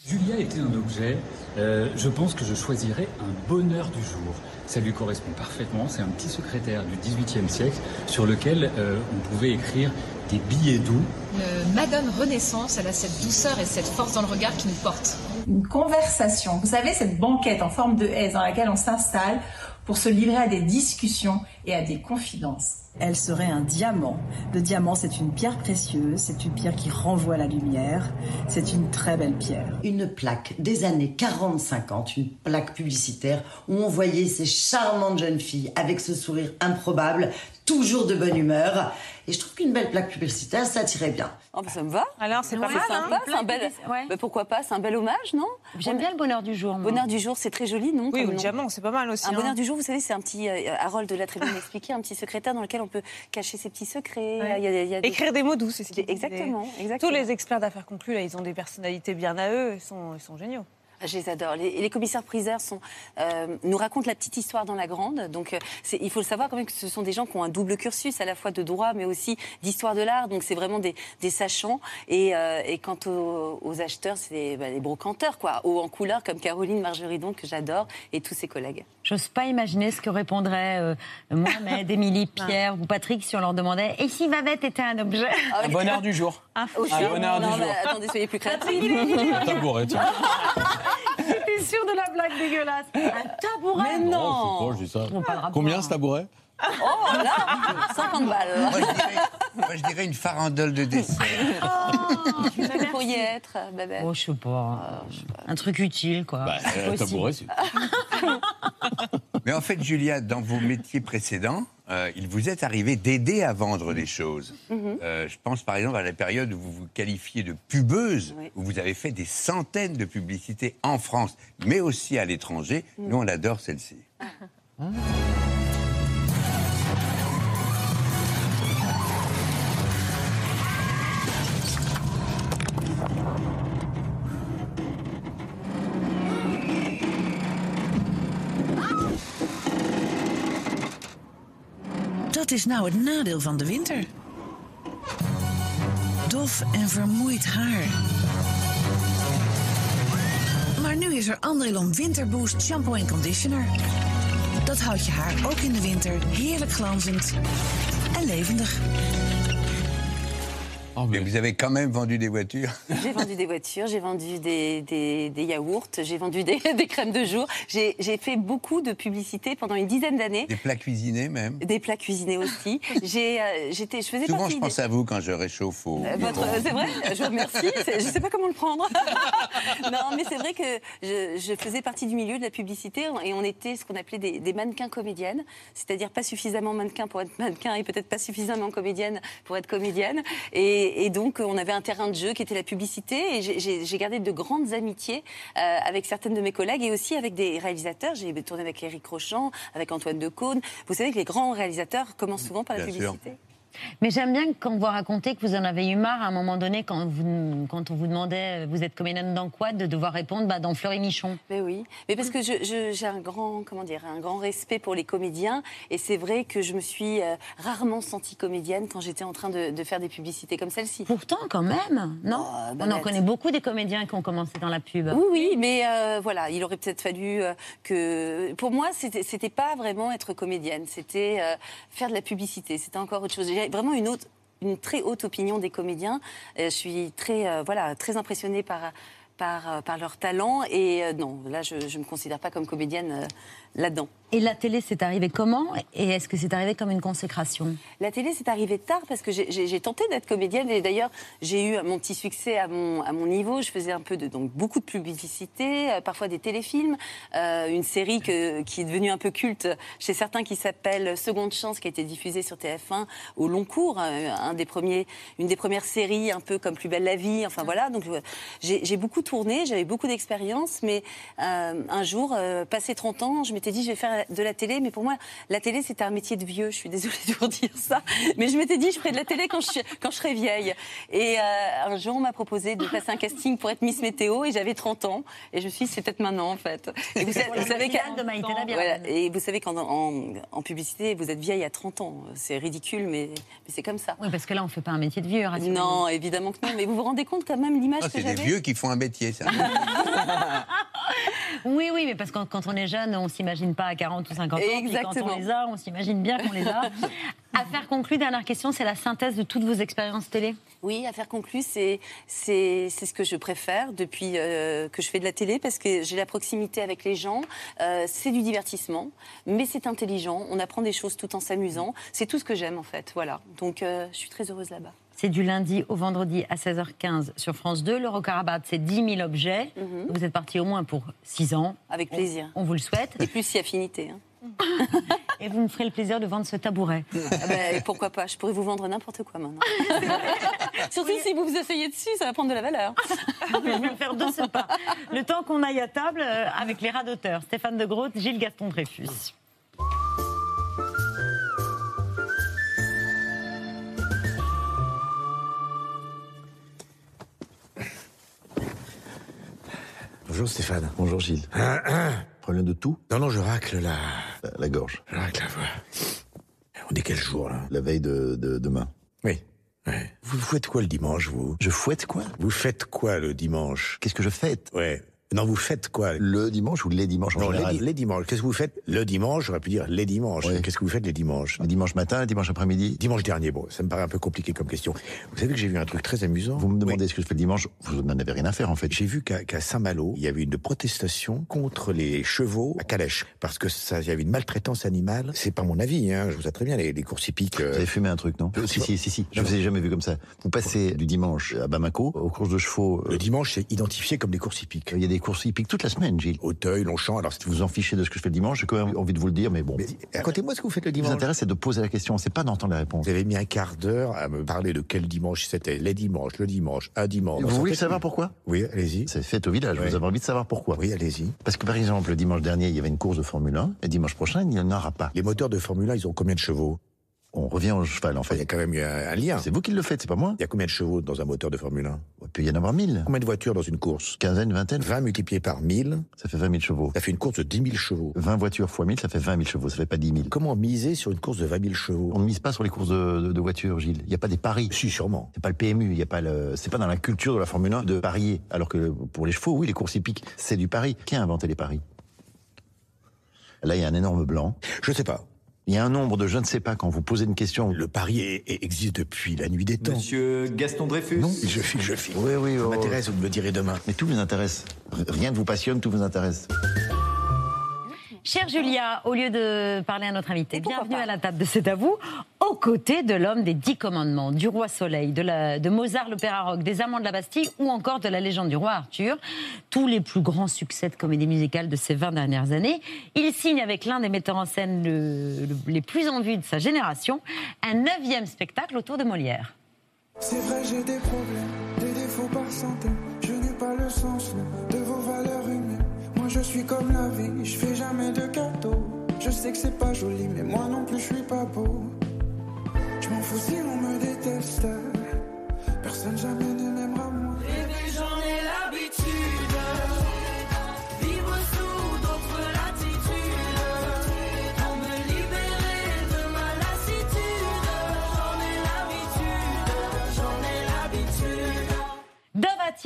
Julia était un objet, euh, je pense que je choisirais un bonheur du jour. Ça lui correspond parfaitement, c'est un petit secrétaire du XVIIIe siècle sur lequel euh, on pouvait écrire des billets doux. Une Madone Renaissance, elle a cette douceur et cette force dans le regard qui nous porte. Une conversation. Vous savez, cette banquette en forme de S dans laquelle on s'installe pour se livrer à des discussions et à des confidences. Elle serait un diamant. Le diamant, c'est une pierre précieuse, c'est une pierre qui renvoie la lumière, c'est une très belle pierre. Une plaque des années 40-50, une plaque publicitaire où on voyait ces charmantes jeunes filles avec ce sourire improbable, toujours de bonne humeur. Et je trouve qu'une belle plaque publicitaire, ça tirait bien. Oh, bah, ça me va. Alors, c'est pas mal, hein sympa, c'est un bel. Ouais. Bah, pourquoi pas C'est un bel hommage, non? J'aime bien le bonheur du jour. moi. Bonheur du jour, c'est très joli, non? Oui, ou le diamant, c'est pas mal aussi. Un hein. bonheur du jour, vous savez, c'est un petit. euh, Harold l'a très bien expliqué, un petit secrétaire dans lequel on peut cacher ses petits secrets. Ouais. Il y a- il y a des- Écrire des mots doux, c'est ce Exactement, exactement. Tous les experts d'affaires conclues, là, ils ont des personnalités bien à eux, ils sont, ils sont géniaux. Je les adore. Les, les commissaires-priseurs sont, euh, nous racontent la petite histoire dans la grande. Donc, euh, il faut le savoir quand même que ce sont des gens qui ont un double cursus, à la fois de droit, mais aussi d'histoire de l'art. Donc, c'est vraiment des, des sachants. Et, euh, et quant aux, aux acheteurs, c'est les, bah, les brocanteurs, quoi, haut en couleur, comme Caroline Margeridon, que j'adore, et tous ses collègues. J'ose pas imaginer ce que répondraient euh, Mohamed, <laughs> Émilie, Pierre ou Patrick si on leur demandait Et si Babette était un objet? Un bonheur du jour. Un Aussi. Un bonheur Non, du jour. attendez, soyez plus <laughs> créatifs. Un tabouret, tiens. <laughs> T'es sûr de la blague dégueulasse Un tabouret Mais Non, je sais pas, je dis ça. Pas. Combien ce tabouret Oh là 50 balles. Moi, je dirais, moi, je dirais une farandole de dessert. <laughs> Vous pourriez être, Babette Oh, je sais pas. Un truc utile, quoi. bah, Un tabouret, c'est. <laughs> Mais en fait, Julia, dans vos métiers précédents, euh, il vous est arrivé d'aider à vendre des choses. Mhm. Euh, je pense par exemple à la période où vous vous qualifiez de pubeuse, Oui. où vous avez fait des centaines de publicités en France, mais aussi à l'étranger. Mhm. Nous, on adore celle-ci. Is nou het nadeel van de winter. Dof en vermoeid haar. Maar nu is er Andrelon Winterboost shampoo en conditioner. Dat houdt je haar ook in de winter heerlijk glanzend en levendig. Oh, Mais vous avez quand même vendu des voitures. <laughs> J'ai vendu des voitures, j'ai vendu des, des, des yaourts, j'ai vendu des, <laughs> des crèmes de jour. J'ai fait beaucoup de publicité pendant une dizaine d'années. Des plats cuisinés même. Des plats cuisinés aussi. <laughs> J'ai, euh, j'étais, je faisais Souvent, je des- pense à vous quand je réchauffe au. Euh, votre- c'est vrai, je vous remercie. Je ne sais pas comment le prendre. non, mais c'est vrai que je, je faisais partie du milieu de la publicité et on était ce qu'on appelait des, des mannequins comédiennes, c'est-à-dire pas suffisamment mannequin pour être mannequin et peut-être pas suffisamment comédienne pour être comédienne. Et, et donc, on avait un terrain de jeu qui était la publicité et j'ai- gardé de grandes amitiés euh, avec certaines de mes collègues et aussi avec des réalisateurs. J'ai tourné avec Éric Rochant, avec Antoine Decaune. Vous savez que les grands réalisateurs commencent souvent par la Bien sûr. Mais j'aime bien quand vous racontez que vous en avez eu marre à un moment donné quand, vous, quand on vous demandait euh, vous êtes comédienne dans quoi de devoir répondre bah, dans Fleury Michon. Mais oui, mais parce que j'ai un grand, comment dire, un grand respect pour les comédiens, et c'est vrai que je me suis euh, rarement sentie comédienne quand j'étais en train de, de faire des publicités comme celle-ci. Pourtant, quand même, non? Oh, On en connaît beaucoup des comédiens qui ont commencé dans la pub. Oui, oui, mais euh, voilà, il aurait peut-être fallu euh, que. Pour moi, c'était c'était pas vraiment être comédienne, c'était faire de la publicité, c'était encore autre chose. J'ai vraiment une très haute opinion des comédiens. Euh, je suis très, euh, voilà, très impressionnée par. Par, euh, leur talent et non, là je ne me considère pas comme comédienne là-dedans. Et la télé, c'est arrivé comment Et est-ce que c'est arrivé comme une consécration? La télé, c'est arrivé tard parce que j'ai- tenté d'être comédienne et d'ailleurs, j'ai eu mon petit succès à mon, à mon niveau. Je faisais un peu de, donc beaucoup de publicité, euh, parfois des téléfilms, euh, une série que- qui est devenue un peu culte chez certains qui s'appelle Seconde Chance, qui a été diffusée sur TF1 au long cours, euh, un des premiers, une des premières séries un peu comme Plus belle la vie. Enfin voilà, donc j'ai beaucoup tourné, j'avais beaucoup d'expérience, mais un jour, passé 30 ans, je m'étais dit je vais faire de la télé, mais pour moi, la télé, c'était un métier de vieux. Je suis désolée de vous dire ça. Mais je m'étais dit, je ferai de la télé quand je, quand je serai vieille. Et euh, un jour, on m'a proposé de passer un casting pour être Miss Météo et j'avais 30 ans. Et je me suis dit, c'est peut-être maintenant, en fait. Et vous, vous savez. Voilà. Et vous savez qu'en en, en publicité, vous êtes vieille à 30 ans. C'est ridicule, mais, mais c'est comme ça. Oui, parce que là, on fait pas un métier de vieux. rassurez-vous. Non, évidemment que non. Mais vous vous rendez compte quand même l'image Ah, que c'est des j'avais vieux qui font un métier, ça. <laughs> <laughs> Oui, oui, mais parce que quand on est jeune, on s'imagine pas à 40 ou 50 ans. Puis quand Exactement. on les a, on s'imagine bien qu'on les a. <laughs> Affaire conclue, dernière question, c'est la synthèse de toutes vos expériences télé Oui, affaire conclue, c'est c'est c'est ce que je préfère depuis euh, que je fais de la télé parce que j'ai la proximité avec les gens. Euh, c'est du divertissement, mais c'est intelligent. On apprend des choses tout en s'amusant. C'est tout ce que j'aime en fait. Voilà. Donc euh, je suis très heureuse là-bas. C'est du lundi au vendredi à 16h15 sur France 2. L'Eurocarabat, c'est 10 000 objets. Vous êtes parti au moins pour 6 ans. Mhm. Avec plaisir. On, on vous le souhaite. Et plus si affinité. hein. <laughs> Et vous me ferez le plaisir de vendre ce tabouret. Ah ben, pourquoi pas Je pourrais vous vendre n'importe quoi maintenant. <laughs> Surtout si vous vous asseyez dessus, ça va prendre de la valeur. <laughs> Je vais le faire de ce pas. Le temps qu'on aille à table euh, avec les radoteurs. Stéphane de Groot, Gilles Gaston Dreyfus. Bonjour Stéphane. Bonjour Gilles. Problème de tout? Non, non, je racle la... La, la gorge. Je racle la voix. On est quel jour, là? La veille de, de demain. Oui. Ouais. Vous faites quoi le dimanche, vous? Je fouette quoi? Vous faites quoi le dimanche? Qu'est-ce que je fête? Ouais. Non, vous faites quoi Le dimanche ou les dimanches en Non, les, général di- les dimanches. Qu'est-ce que vous faites le dimanche? J'aurais pu dire les dimanches. Qu'est-ce que vous faites les dimanches? Le dimanche matin, le dimanche après-midi? Dimanche dernier, bon, ça me paraît un peu compliqué comme question. Vous savez que j'ai vu un truc très amusant? Vous me demandez Oui. ce que je fais le dimanche, vous n'en avez rien à faire en fait. J'ai vu qu'à Saint-Malo, il y avait une protestation contre les chevaux à Calèche. Parce que ça, il y avait une maltraitance animale. C'est pas mon avis, hein. Je vous sais très bien, les, les courses hippiques. euh, Vous avez fumé un truc, non? Si, si, si, si. Je vous ai jamais vu comme ça. Vous passez du dimanche à Bamako, aux courses de chevaux. Le dimanche, c'est identifié comme des courses hippiques. Il y a des courses hippiques toute la semaine, Gilles. Auteuil, Longchamp, alors Si vous vous en fichez de ce que je fais le dimanche, j'ai quand même envie de vous le dire, mais bon. Mais racontez-moi ce que vous faites le Ce qui vous dimanche. intéresse, c'est de poser la question, c'est pas d'entendre la réponse. Vous avez mis un quart d'heure à me parler de quel dimanche c'était. Les dimanches, le dimanche, un dimanche. Vous voulez fait- savoir pourquoi? Oui, allez-y. C'est fait au village, vous avez envie de savoir pourquoi. Oui, allez-y. Parce que par exemple, le dimanche dernier, il y avait une course de Formule 1, et dimanche prochain, il n'y en aura pas. Les moteurs de Formule 1, ils ont combien de chevaux? On revient au cheval, en Enfin, il y a fait. quand même eu un, un lien. C'est vous qui le faites, c'est pas moi. Il y a combien de chevaux dans un moteur de Formule 1 Il peut y en avoir mille. Combien de voitures dans une course? Quinzaine, vingtaine. 20 multiplié par 1000, Ça fait 20 000 chevaux. ça fait une course de 10 000 chevaux. 20 voitures fois 1000, ça fait 20 000 chevaux, ça fait pas 10 000. Comment miser sur une course de 20 000 chevaux? On ne mise pas sur les courses de, de- de voitures, Gilles. Il n'y a pas des paris. Si, sûrement. C'est pas le PMU, il y a pas le, c'est pas dans la culture de la Formule 1 de parier. Alors que pour les chevaux, oui, les courses hippiques, c'est du pari. Qui a inventé les paris? Là, il y a un énorme blanc. Je sais pas. Il y a un nombre de je ne sais pas quand vous posez une question. Le pari est- est- existe depuis la nuit des temps. Monsieur Gaston Dreyfus Non, je file, je file. Oui, oui, Ça oh. m'intéresse, vous me le direz demain. Mais tout vous intéresse. Rien ne vous passionne, tout vous intéresse. Chère Julia, au lieu de parler à notre invité, bienvenue pas à la table de C'est à vous, aux côtés de l'homme des dix commandements, du roi Soleil, de, la- de Mozart l'opéra rock, des Amants de la Bastille ou encore de la légende du roi Arthur, tous les plus grands succès de comédie musicale de ces 20 dernières années. Il signe avec l'un des metteurs en scène le- le- les plus en vue de sa génération un neuvième spectacle autour de Molière. C'est vrai, j'ai des problèmes, des défauts par centaines. Je n'ai pas le sens de vos valeurs je suis comme la vie, je fais jamais de cadeaux. Je sais que c'est pas joli, mais moi non plus, je suis pas beau. Je m'en fous si l'on me déteste. Personne jamais ne m'aimera moins. j'en ai l'habitude.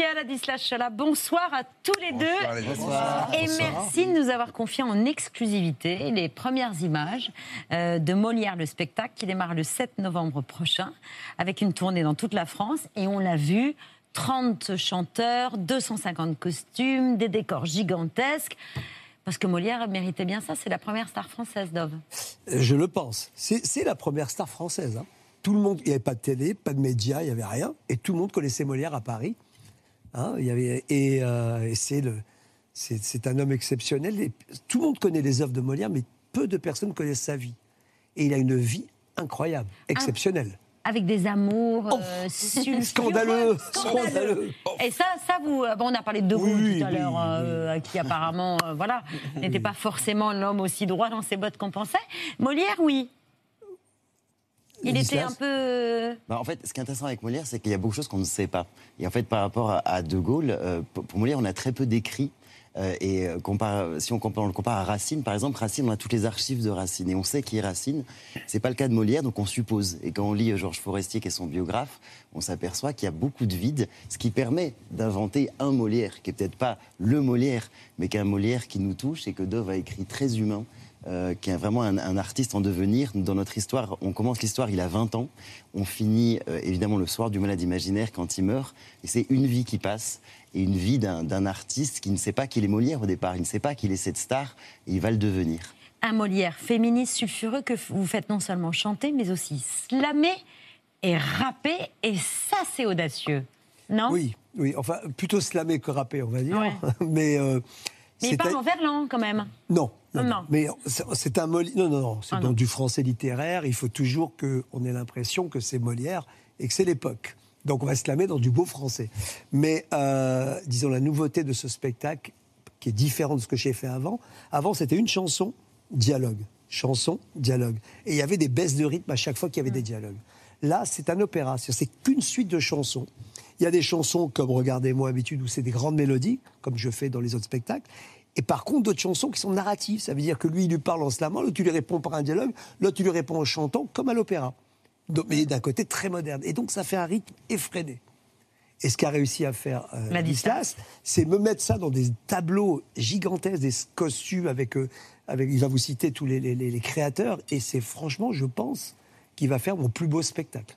Dovatia Ladislas Chola, bonsoir à tous les deux. les deux. Bonsoir. Et Bonsoir. merci de nous avoir confié en exclusivité les premières images euh, de Molière, le spectacle qui démarre le 7 novembre prochain, avec une tournée dans toute la France. Et on l'a vu, 30 chanteurs, 250 costumes, des décors gigantesques. Parce que Molière méritait bien ça, c'est la première star française, Dove. Je le pense. C'est c'est la première star française. hein. Tout le monde, il n'y avait pas de télé, pas de médias, il n'y avait rien, et tout le monde connaissait Molière à Paris. Hein, il y avait, et euh, et c'est le, c'est c'est un homme exceptionnel. Et tout le monde connaît les œuvres de Molière, mais peu de personnes connaissent sa vie. Et il a une vie incroyable, exceptionnelle. Avec des amours euh, sulfureux, Scandaleux, scandaleux. scandaleux. Et ça, ça vous, euh, bon, on a parlé de De Gaulle Oui, tout à oui, l'heure, euh, qui apparemment, euh, voilà, <laughs> n'était pas forcément l'homme aussi droit dans ses bottes qu'on pensait. Molière, oui. Il était un peu. Bah, en fait, ce qui est intéressant avec Molière, c'est qu'il y a beaucoup de choses qu'on ne sait pas. Et en fait, par rapport à, De Gaulle, euh, pour Molière, on a très peu d'écrits. Euh, et euh, compare- si on, compare, on le compare à Racine, par exemple, Racine, on a toutes les archives de Racine et on sait qui est Racine. C'est pas le cas de Molière, donc on suppose. Et quand on lit euh, Georges Forestier, qui est son biographe, on s'aperçoit qu'il y a beaucoup de vide, ce qui permet d'inventer un Molière, qui est peut-être pas le Molière, mais qui est un Molière qui nous touche et que Dove a écrit très humain. Euh, qui est vraiment un, un artiste en devenir. Dans notre histoire, on commence l'histoire, il a 20 ans. On finit euh, évidemment le soir du malade imaginaire quand il meurt. Et c'est une vie qui passe et une vie d'un d'un artiste qui ne sait pas qu'il est Molière au départ. Il ne sait pas qu'il est cette star et il va le devenir. Un Molière féministe sulfureux que vous faites non seulement chanter, mais aussi slammer et rapper. Et ça, c'est audacieux. Non? Oui, oui, enfin, plutôt slammer que rapper, on va dire. Ouais. <laughs> mais euh, Mais il parle un- en verlan, quand même. Non, non, Non. non. Mais c'est un Molière. Non, non, non. C'est Ah du français littéraire. Il faut toujours qu'on ait l'impression que c'est Molière et que c'est l'époque. Donc on va se clamer dans du beau français. Mais euh, disons la nouveauté de ce spectacle, qui est différent de ce que j'ai fait avant. Avant, c'était une chanson, dialogue. Chanson, dialogue. Et il y avait des baisses de rythme à chaque fois qu'il y avait des dialogues. Là, c'est un opéra. C'est qu'une suite de chansons. Il y a des chansons comme Regardez-moi habitude où c'est des grandes mélodies, comme je fais dans les autres spectacles. Et par contre, d'autres chansons qui sont narratives. Ça veut dire que lui, il lui parle en slamant, l'autre, tu lui réponds par un dialogue, l'autre, tu lui réponds en chantant, comme à l'opéra. Mais d'un côté très moderne. Et donc, ça fait un rythme effréné. Et ce qu'a réussi à faire euh, Ladislas, c'est me mettre ça dans des tableaux gigantesques, des costumes avec, euh, avec il va vous citer tous les, les- les- les créateurs, et c'est franchement, je pense, qu'il va faire mon plus beau spectacle.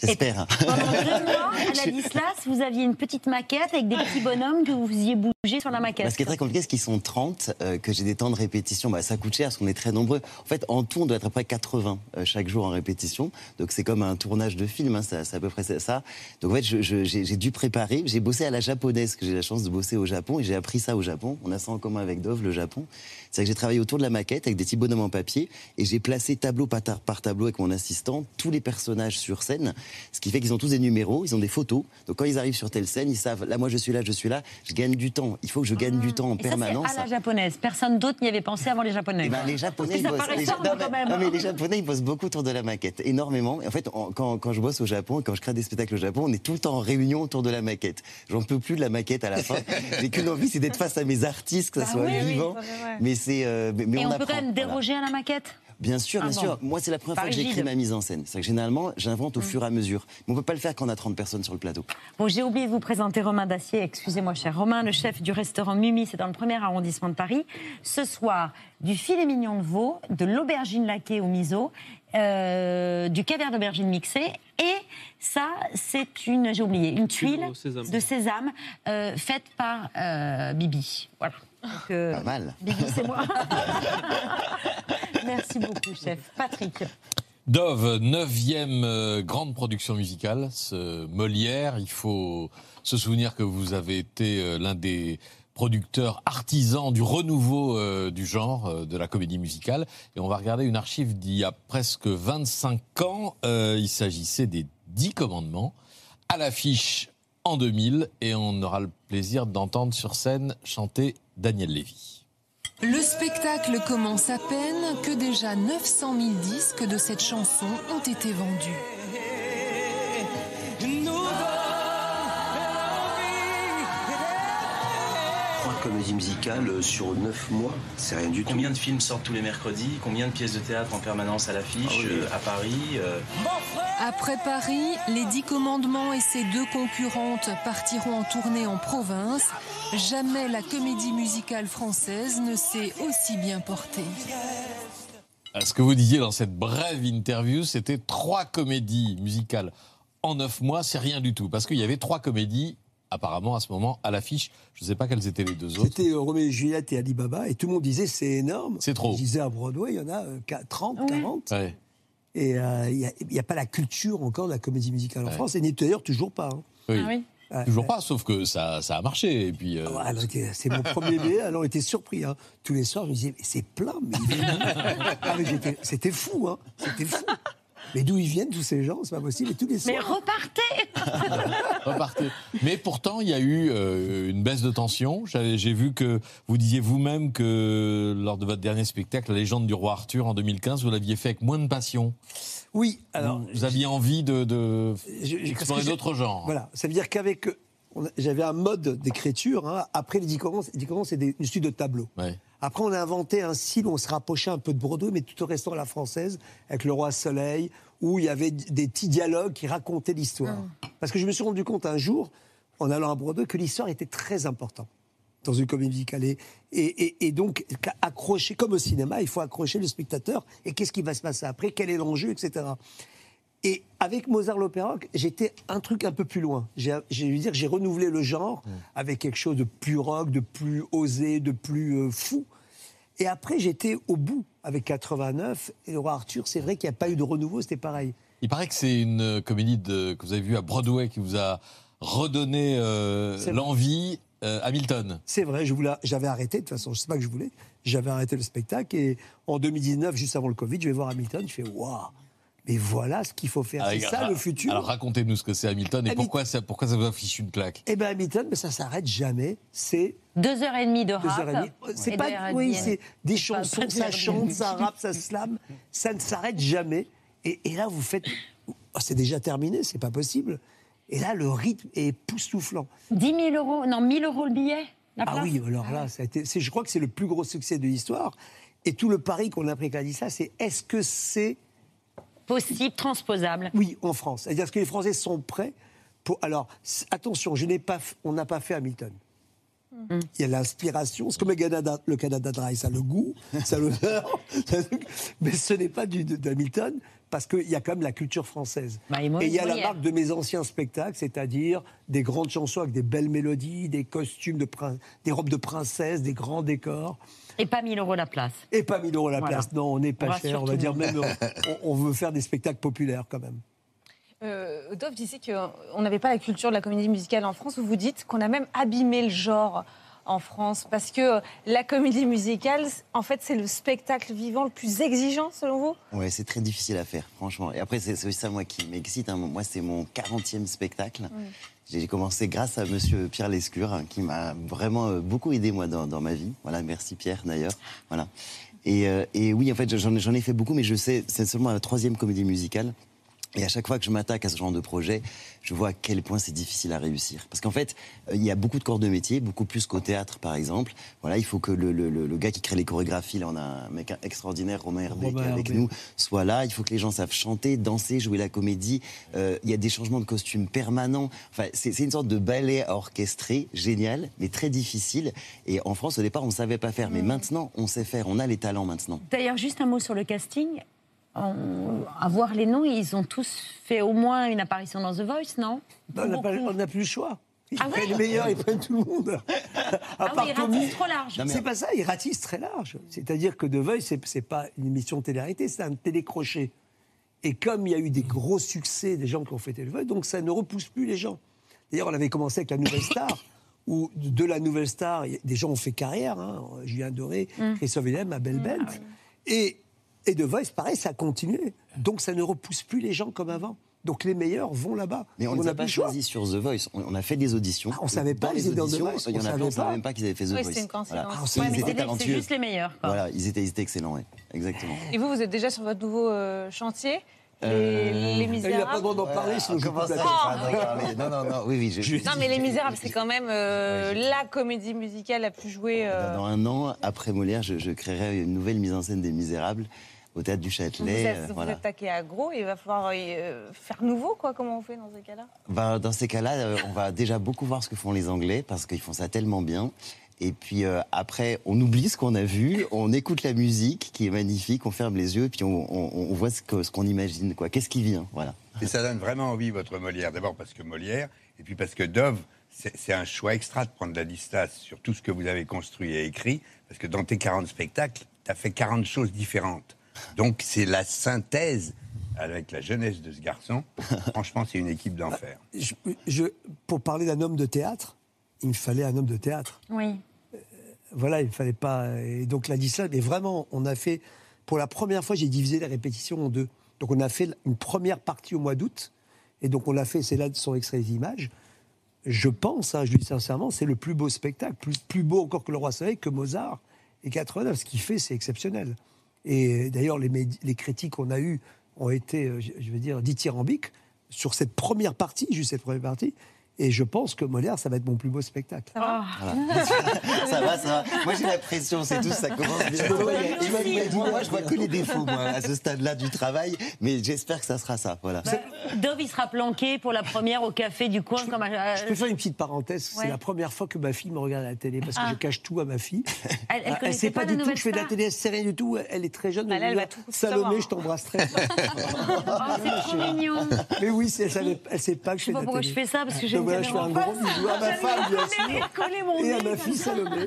J'espère. Pendant <laughs> deux mois, à Ladislas, vous aviez une petite maquette avec des petits bonhommes que vous faisiez bouger sur la maquette. Bah, ce qui est très compliqué, c'est qu'ils sont 30, euh, que j'ai des temps de répétition. Bah, ça coûte cher parce qu'on est très nombreux. En fait, en tout, on doit être à peu près 80 euh, chaque jour en répétition. Donc c'est comme un tournage de film, hein, c'est à peu près ça. Donc en fait, j'ai dû préparer. J'ai bossé à la japonaise, que j'ai la chance de bosser au Japon, et j'ai appris ça au Japon. On a ça en commun avec Dove, le Japon. C'est que j'ai travaillé autour de la maquette avec des petits bonhommes en papier, et j'ai placé tableau par, ta- par tableau avec mon assistant tous les personnages sur scène. Ce qui fait qu'ils ont tous des numéros, ils ont des photos. Donc quand ils arrivent sur telle scène, ils savent, là moi je suis là, je suis là, je gagne du temps. Il faut que je gagne du temps en Et ça, permanence. c'est à la japonaise. Personne d'autre n'y avait pensé avant les Japonais. Eh ben, les Japonais, ils ça bossent. les, non, quand mais- même. non, mais les Japonais, ils bossent beaucoup autour de la maquette, énormément. Et en fait, en- quand, quand je bosse au Japon, quand je crée des spectacles au Japon, on est tout le temps en réunion autour de la maquette. J'en peux plus de la maquette à la fin. <laughs> J'ai qu'une envie, c'est d'être face à mes artistes, que ça Bah soit oui, vivant. mais c'est, euh, mais, mais Et on, on, peut apprend. quand même voilà. déroger à la maquette? Bien sûr, bien Ah sûr. Moi, c'est la première fois que j'écris ma mise en scène. C'est que généralement, j'invente au Mm. fur et à mesure. Mais on peut pas le faire quand on a 30 personnes sur le plateau. Bon, j'ai oublié de vous présenter Romain Dacier. Excusez-moi, cher Romain, le chef du restaurant Mumi, c'est dans le premier arrondissement de Paris. Ce soir, du filet mignon de veau, de l'aubergine laquée au miso, euh, du caviar d'aubergine mixé. Et ça, c'est une, j'ai oublié, une tuile sésame. de sésame euh, faite par euh, Bibi. Voilà. Donc, euh, Pas mal. Bibi, c'est moi. <laughs> Merci beaucoup, chef. Patrick. Dove, neuvième euh, grande production musicale, ce Molière. Il faut se souvenir que vous avez été euh, l'un des producteurs artisans du renouveau euh, du genre de la comédie musicale. Et on va regarder une archive d'il y a presque 25 ans. Il s'agissait des Dix Commandements à l'affiche en 2000 et on aura le plaisir d'entendre sur scène chanter Daniel Lévy. Le spectacle commence à peine que déjà 900 000 disques de cette chanson ont été vendus. Musicales euh, sur neuf mois, c'est rien du tout. Combien de films sortent tous les mercredis? Combien de pièces de théâtre en permanence à l'affiche Ah oui. euh, à Paris euh, Après Paris, les Dix Commandements et ses deux concurrentes partiront en tournée en province. Jamais la comédie musicale française ne s'est aussi bien portée. Euh, Ce que vous disiez dans cette brève interview, c'était trois comédies musicales en neuf mois, c'est rien du tout. Parce qu'il y avait trois comédies, apparemment, à ce moment, à l'affiche. Je ne sais pas quelles étaient les deux autres. C'était euh, Roméo et Juliette et Alibaba, et tout le monde disait c'est énorme. C'est trop. Je disais à Broadway, il y en a euh, quat- 30, 40. Ouais. Et euh, il n'y a, pas la culture encore de la comédie musicale en Ouais. France, et n'est d'ailleurs toujours pas. hein. Oui. Ouais, Toujours pas, sauf que ça, ça a marché. Et puis, euh, Ah, c'est mon premier bébé, <laughs> alors on était surpris. hein. Tous les soirs, je me disais, mais c'est plein. mais <laughs> Ah, mais j'étais- C'était fou, hein. C'était fou. Mais d'où ils viennent, tous ces gens? C'est pas possible. Et tous les soirs. Mais repartez <laughs> repartez. Mais pourtant, il y a eu euh, une baisse de tension. J'ai vu que vous disiez vous-même que lors de votre dernier spectacle, La légende du roi Arthur en 2015, vous l'aviez fait avec moins de passion. Oui, alors. Vous, vous aviez envie de, de explorer d'autres genres. Voilà, ça veut dire qu'avec. a- J'avais un mode d'écriture. hein. Après les 10 commandements, les 10 commandements, c'est une suite de tableaux. Ouais. Après, on a inventé un style où on se rapprochait un peu de Broadway, mais tout en restant à la française, avec le roi Soleil, où il y avait des petits dialogues qui racontaient l'histoire. Parce que je me suis rendu compte un jour, en allant à Broadway, que l'histoire était très importante dans une comédie musicale. Et, et, donc, accrocher, comme au cinéma, il faut accrocher le spectateur. Et qu'est-ce qui va se passer après? Quel est l'enjeu, etc. Et avec Mozart l'opéra, j'étais un truc un peu plus loin. J'ai, dire, j'ai renouvelé le genre avec quelque chose de plus rock, de plus osé, de plus euh, fou. Et après, j'étais au bout avec 89 et le roi Arthur. C'est vrai qu'il n'y a pas eu de renouveau, c'était pareil. Il paraît que c'est une euh, comédie de- que vous avez vue à Broadway qui vous a redonné euh, l'envie. euh, Hamilton. C'est vrai, je voulais, j'avais arrêté, de toute façon, je sais pas que je voulais. J'avais arrêté le spectacle et en 2019, juste avant le Covid, je vais voir Hamilton, je fais waouh, mais voilà ce qu'il faut faire. C'est Alors, ça le futur. Alors racontez-nous ce que c'est Hamilton et Hamilton- pourquoi ça, pourquoi ça vous affiche une claque. Eh bien, Hamilton, mais ça s'arrête jamais. C'est Deux heures et demie de deux rap. heures et demie. C'est et pas, et oui, c'est des chansons, ça et chante, ça rappe, ça slame, ça ne s'arrête jamais. Et, et là, vous faites, oh, c'est déjà terminé, c'est pas possible. Et là, le rythme est époustouflant. 10 000 euros, non, 1000 euros le billet la Ah place oui, alors là, ça a été, c'est- je crois que c'est le plus gros succès de l'histoire. Et tout le pari qu'on a pris quand on a dit ça, c'est est-ce que c'est possible, transposable Oui, en France. C'est-à-dire est-ce que les Français sont prêts pour. Alors, attention, je n'ai pas, on n'a pas fait Hamilton. Mm. Il y a l'inspiration, c'est comme le Canada, le Canada Dry, ça a le goût, <laughs> ça a l'odeur, mais ce n'est pas du, d'Hamilton parce qu'il y a quand même la culture française. Bah, et il y a la marque de mes anciens spectacles, c'est-à-dire des grandes chansons avec des belles mélodies, des costumes de prin- des robes de princesse, des grands décors. Et pas 1000 euros la place. Et pas 1000 euros la Voilà. place. Non, on n'est pas cher. On va dire même, <laughs> on, on veut faire des spectacles populaires quand même. Euh, Dove disait qu'on n'avait pas la culture de la comédie musicale en France. Vous vous dites qu'on a même abîmé le genre en France parce que la comédie musicale, en fait, c'est le spectacle vivant le plus exigeant, selon vous? Ouais, c'est très difficile à faire, franchement. Et après, c'est aussi ça, moi, qui m'excite. hein. Moi, c'est mon 40e spectacle. J'ai commencé grâce à monsieur Pierre Lescure, hein, qui m'a vraiment euh, beaucoup aidé, moi, dans, dans ma vie. Voilà, merci Pierre, d'ailleurs. Voilà. Et, euh, et oui, en fait, j'en ai- j'en ai fait beaucoup, mais je sais, c'est seulement la troisième comédie musicale. Et à chaque fois que je m'attaque à ce genre de projet, je vois à quel point c'est difficile à réussir. Parce qu'en fait, euh, il y a beaucoup de corps de métier, beaucoup plus qu'au théâtre, par exemple. Voilà, il faut que le, le- gars qui crée les chorégraphies, là, on a un mec extraordinaire, Romain Herbé, qui est avec Herbé. nous, soit là. Il faut que les gens savent chanter, danser, jouer la comédie. Euh, il y a des changements de costumes permanents. Enfin, c'est c'est une sorte de ballet orchestré, génial, mais très difficile. Et en France, au départ, on ne savait pas faire. Mais maintenant, on sait faire. On a les talents maintenant. D'ailleurs, juste un mot sur le casting. On- à voir les noms, ils ont tous fait au moins une apparition dans The Voice, non? Ben, on n'a plus le choix. Ils Ah ouais prennent les meilleurs, ils prennent tout le monde. À Ah part oui, ils ratissent trop large. Non, mais- C'est pas ça, ils ratissent très large. C'est-à-dire que The Voice, c'est, pas une émission télé-réalité, c'est un télécrochet. Et comme il y a eu des gros succès des gens qui ont fait The Voice, donc ça ne repousse plus les gens. D'ailleurs, on avait commencé avec la Nouvelle Star, <coughs> où de la Nouvelle Star, des gens ont fait carrière. Hein, Julien Doré, Mm. Christophe Willem, Abel Bent. Et, et The Voice, pareil, ça a continué. Donc ça ne repousse plus les gens comme avant. Donc les meilleurs vont là-bas. Mais on n'a pas choisi sur The Voice. On, on a fait des auditions. on savait pas les étaient dans The auditions, Voice. il y en On a plein, savait on ne savait pas. même pas qu'ils avaient fait The Oui, Voice. une coïncidence. Voilà. Ah, Ils mais étaient c'est talentueux. juste les meilleurs, quoi. Voilà, ils étaient, ils étaient excellents, ouais. exactement. Et vous, vous êtes déjà sur votre nouveau euh, chantier? Les, Euh, les Misérables Il n'a pas le droit d'en parler, sinon je d'en parler Non, non, non, oui, oui. je- Non, mais Les Misérables, c'est quand même euh, la comédie musicale la plus jouée. euh, Dans un an, après Molière, je, je créerai une nouvelle mise en scène des Misérables au théâtre du Vous Châtelet. êtes, euh, vous voilà. êtes taqué à gros, il va falloir euh, faire nouveau, quoi. Comment on fait dans ces cas-là? Ben, dans ces cas-là, euh, on va déjà beaucoup voir ce que font les Anglais parce qu'ils font ça tellement bien. Et puis euh, après, on oublie ce qu'on a vu, on écoute la musique qui est magnifique, on ferme les yeux et puis on, on- on voit ce que- ce qu'on imagine, quoi. Qu'est-ce qui vient, voilà. Et ça donne vraiment envie, votre Molière. D'abord parce que Molière, et puis parce que Dove, c'est c'est un choix extra de prendre la distance sur tout ce que vous avez construit et écrit, parce que dans tes 40 spectacles, tu as fait 40 choses différentes. Donc c'est la synthèse avec la jeunesse de ce garçon. Franchement, c'est une équipe d'enfer. Je- je- pour parler d'un homme de théâtre, il me fallait un homme de théâtre. Oui. Voilà, il ne fallait pas. Et donc, l'a dit ça, mais vraiment, on a fait. Pour la première fois, j'ai divisé les répétitions en deux. Donc, on a fait une première partie au mois d'août. Et donc, on l'a fait, c'est là sont extraits les images. Je pense, hein, je le dis sincèrement, c'est le plus beau spectacle, plus, beau encore que Le Roi Soleil, que Mozart et 89. Ce qu'il fait, c'est exceptionnel. Et d'ailleurs, les, les critiques qu'on a eues ont été, euh, je veux dire, dithyrambiques sur cette première partie, juste cette première partie. Et je pense que Molière, ça va être mon plus beau spectacle. Voilà. <laughs> ça va, ça va. Moi, j'ai la pression, c'est tout, ça commence bien. Je moi, je vois que les défauts, moi, à ce stade-là du travail, mais j'espère que ça sera ça, voilà. Dove, il sera planqué pour la première au café du coin. comme à- Je peux faire une petite parenthèse. Ouais. C'est la première fois que ma fille me regarde à la télé parce que Ah. je cache tout à ma fille. Elle- elle Ah, connaissait sait pas pas, du tout que je fais de la télé, elle sait rien du tout. Elle est très jeune. Bah, elle elle va tout Salomé, je t'embrasse très fort. <laughs> Oh, c'est trop mignon. Mais oui, elle, elle sait pas que je fais sais pas de la pourquoi télé. je fais ça, parce que Donc je fais un gros bisou à ma femme, bien sûr. Et à ma fille. Salomé.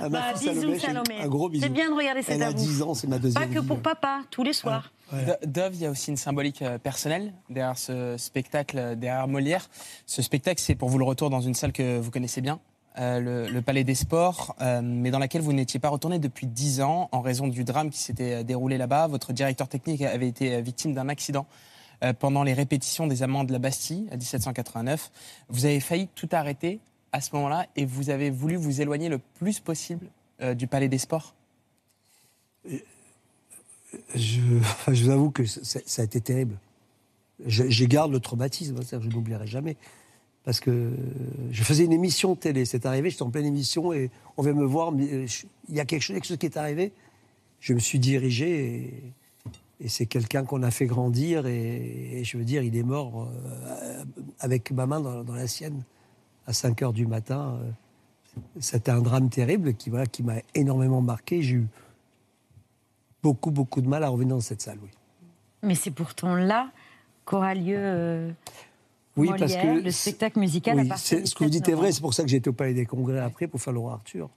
À ma Bah, fille Salomé, un gros bisou. C'est bien de regarder cet Elle a amour. 10 ans, c'est ma deuxième Pas que pour papa, tous les soirs. Do- Dove, il y a aussi une symbolique euh, personnelle derrière ce spectacle, euh, derrière Molière. Ce spectacle, c'est pour vous le retour dans une salle que vous connaissez bien, euh, le, le Palais des Sports, euh, mais dans laquelle vous n'étiez pas retourné depuis 10 ans en raison du drame qui s'était déroulé là-bas. Votre directeur technique avait été victime d'un accident euh, pendant les répétitions des amants de la Bastille, à 1789. Vous avez failli tout arrêter à ce moment-là et vous avez voulu vous éloigner le plus possible euh, du Palais des Sports. je, enfin, je vous avoue que ça, a été terrible. je, je garde le traumatisme, que je n'oublierai jamais. Parce que je faisais une émission télé, c'est arrivé, j'étais en pleine émission et on vient me voir, euh, il y a quelque chose, quelque chose qui est arrivé. Je me suis dirigé et, et c'est quelqu'un qu'on a fait grandir et, et je veux dire, il est mort euh, avec ma main dans, dans la sienne à 5 heures du matin. euh. C'était un drame terrible qui, voilà, qui m'a énormément marqué. J'ai eu beaucoup, beaucoup de mal à revenir dans cette salle, oui. Mais c'est pourtant là qu'aura lieu euh, Oui, Molière, parce que le spectacle musical oui, à partir ce que vous 7 dites est vrai, c'est pour ça que j'étais au Palais des Congrès après pour faire le roi Arthur.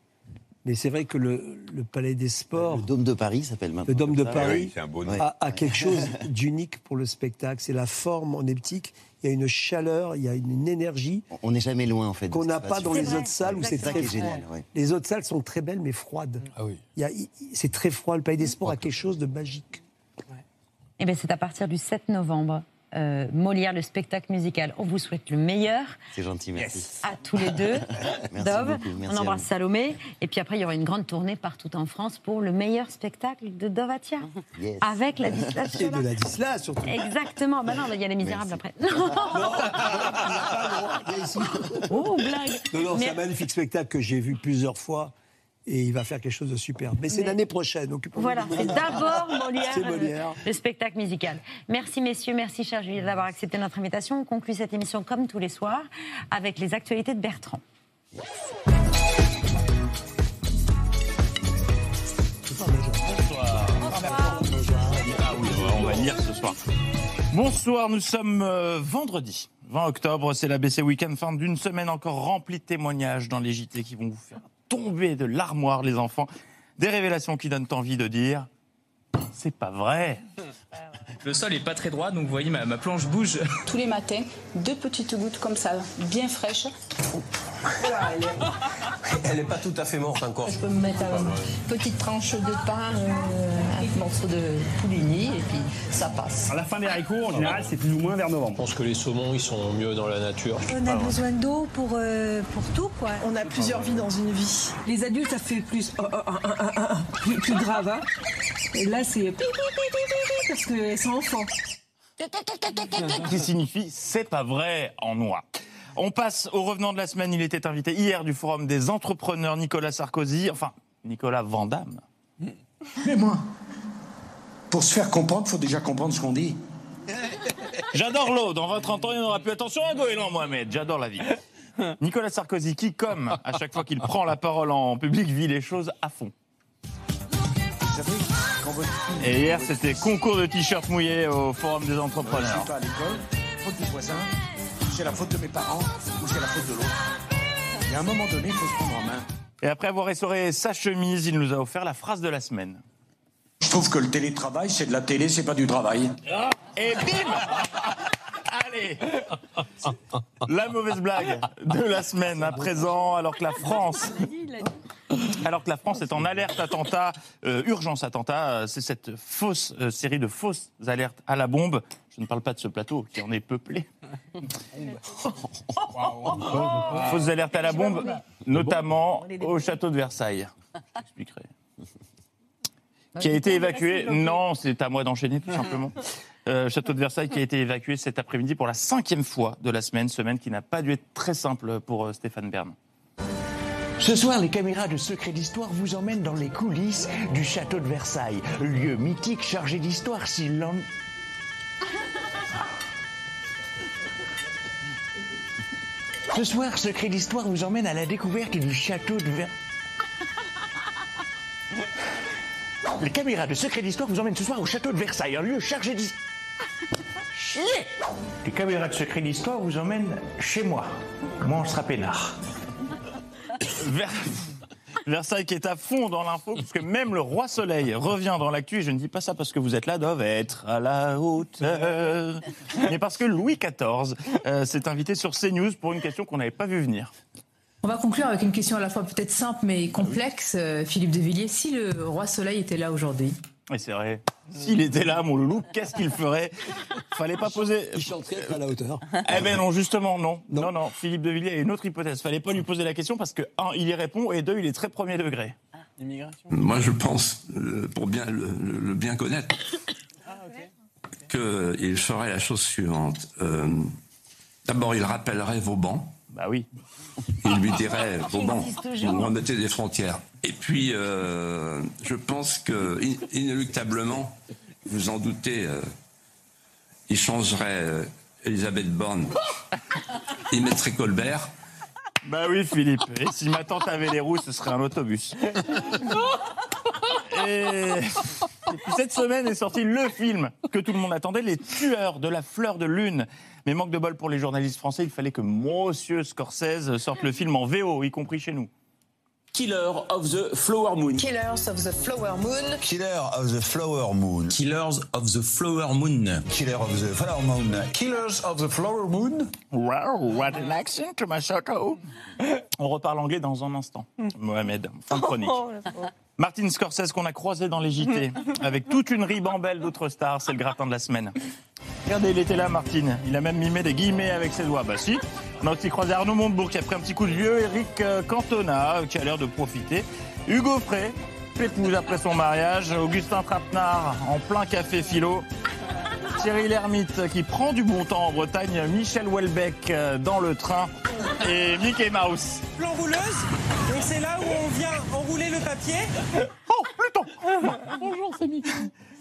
Mais c'est vrai que le, le Palais des Sports, Le Dôme de Paris s'appelle maintenant. le Dôme de ça. Paris, Oui, c'est un beau nom. Ouais. a, a quelque chose d'unique pour le spectacle. C'est la forme en heptique. Il y a une chaleur, il y a une, une énergie On n'est jamais loin en fait. qu'on n'a pas dans les autres salles où c'est très génial. ouais. Les autres salles sont très belles mais froides. Ah oui. Il y a- il- c'est très froid. Le Palais des Sports a quelque chose de magique. Eh bien, c'est à partir du 7 novembre. Euh, Molière, le spectacle musical. On vous souhaite le meilleur C'est gentil, merci. à tous les deux. <laughs> Merci Dove, beaucoup, merci on embrasse. Salomé. Et puis après, il y aura une grande tournée partout en France pour le meilleur spectacle de Dovatia. Yes. Avec la <laughs> Et distillation. de la Disla surtout. Exactement. Bah non, il y a les misérables après. <laughs> oh, blague. Non, non, c'est Mais- un magnifique spectacle que j'ai vu plusieurs fois et il va faire quelque chose de superbe. Mais c'est Mais- l'année prochaine. occupons-nous Voilà, c'est d'abord <laughs> Molière, le- Molière. Le, spectacle musical. Merci messieurs, merci cher Julie d'avoir accepté notre invitation. On conclut cette émission comme tous les soirs avec les actualités de Bertrand. Ah oui, on va lire ce soir. Bonsoir, nous sommes euh, vendredi 20 octobre, c'est l'ABC Week-end, fin d'une semaine encore remplie de témoignages dans les JT qui vont vous faire tomber de l'armoire, les enfants. Des révélations qui donnent envie de dire c'est pas vrai. Le sol est pas très droit, donc vous voyez, ma, ma planche bouge. Tous les matins, deux petites gouttes comme ça, bien fraîches. Elle n'est pas tout à fait morte encore. Je peux me mettre une petite tranche de pain, euh, un morceau de pouligny, et puis ça passe. À la fin des haricots, en général, c'est plus ou moins vers novembre. Je pense que les saumons, ils sont mieux dans la nature. On a besoin d'eau pour, euh, pour tout, quoi. On a plusieurs vies dans une vie. Les adultes, ça fait plus, oh, oh, oh, oh, oh, oh, plus, plus grave. hein. Et là, c'est parce qu'elles sont enfants. qui signifie c'est pas vrai en noix. On passe au revenant de la semaine. Il était invité hier du Forum des entrepreneurs Nicolas Sarkozy, enfin Nicolas Vandamme. Mais moi, pour se faire comprendre, il faut déjà comprendre ce qu'on dit. <laughs> J'adore l'eau. Dans 20-30 ans, il n'y en aura plus. Attention à Goéland, Mohamed. J'adore la vie. <laughs> Nicolas Sarkozy, qui, comme à chaque fois qu'il prend la parole en public, vit les choses à fond. Et hier, c'était concours de t-shirts mouillés au Forum des Je entrepreneurs. suis pas à l'école, faute du voisin, c'est la faute de mes parents ou c'est la faute de l'autre. Il y a un moment donné, il faut se prendre en main. Et après avoir essoré sa chemise, il nous a offert la phrase de la semaine. Je trouve que le télétravail, c'est de la télé, c'est pas du travail. Et bim <laughs> Allez La mauvaise blague de la semaine à présent, alors que la France... Alors que la France est en alerte attentat, euh, urgence attentat, euh, c'est cette fausse euh, série de fausses alertes à la bombe. Je ne parle pas de ce plateau qui en est peuplé. Fausses alertes à la bombe, notamment au château de Versailles. J'expliquerai. Qui a été évacué. Non, c'est à moi d'enchaîner tout <laughs> simplement. Euh, château de Versailles qui a été évacué cet après-midi pour la cinquième fois de la semaine, semaine qui n'a pas dû être très simple pour euh, Stéphane Bern. Ce soir, les caméras de Secret d'Histoire vous emmènent dans les coulisses du château de Versailles, lieu mythique chargé d'histoire s'il en... Ce soir, Secret d'Histoire vous emmène à la découverte du château de Versailles. Les caméras de Secret d'Histoire vous emmènent ce soir au château de Versailles, un lieu chargé d'histoire. Chier Les caméras de Secret d'Histoire vous emmènent chez moi. Moi, on sera peinard. <laughs> Ver- Versailles qui est à fond dans l'info, puisque même le roi Soleil revient dans l'actu, et je ne dis pas ça parce que vous êtes là, Dove, être à la hauteur, mais parce que Louis XIV euh, s'est invité sur CNews pour une question qu'on n'avait pas vu venir. On va conclure avec une question à la fois peut-être simple mais complexe. Euh, Philippe de Villiers, si le roi Soleil était là aujourd'hui, Et c'est vrai, s'il était là, mon loulou, qu'est-ce qu'il ferait? Fallait pas poser... Il chanterait à la hauteur. Eh ben non, justement, non. Non, non, Philippe de Villiers a une autre hypothèse. Fallait pas lui poser la question parce que, un, il y répond, et deux, il est très premier degré. L'immigration Moi, je pense, euh, pour bien le, le- le bien connaître, qu'il ferait la chose suivante. Euh, D'abord, il rappellerait Vauban. Bah oui. Il lui dirait insiste toujours. vous remettez des frontières. Et puis, euh, je pense que in- inéluctablement, vous en doutez, euh, il changerait euh, Elisabeth Borne. Il mettrait Colbert. Bah oui, Philippe. Et si ma tante avait les roues, ce serait un autobus. Et... et puis cette semaine est sorti le film que tout le monde attendait, Les Tueurs de la Fleur de Lune. Mais manque de bol pour les journalistes français, il fallait que Monsieur Scorsese sorte le film en VO, y compris chez nous. Killer of the Flower Moon. Killers of the Flower Moon. Killer of the Flower Moon. Killers of the Flower Moon. Killer of the Flower Moon. Killers of the Flower Moon. Wow, what an accent, Masato. On reparle anglais dans un instant. Mohamed, fin de chronique. Oh. Martin Scorsese qu'on a croisé dans les JT avec toute une ribambelle d'autres stars, c'est le gratin de la semaine. Regardez, il était là, Martin. Il a même mimé des guillemets avec ses doigts. Bah si. On a aussi croisé Arnaud Montebourg qui a pris un petit coup de vieux, Eric euh, Cantona qui a l'air de profiter, Hugo Frey, pépouze après son mariage, Augustin Trapenard en plein café philo, Thierry Lhermitte qui prend du bon temps en Bretagne, Michel Houellebecq euh, dans le train et Mickey Mouse. L'enrouleuse, donc c'est là où on vient enrouler le papier. Oh, Pluton Bonjour, c'est Mickey.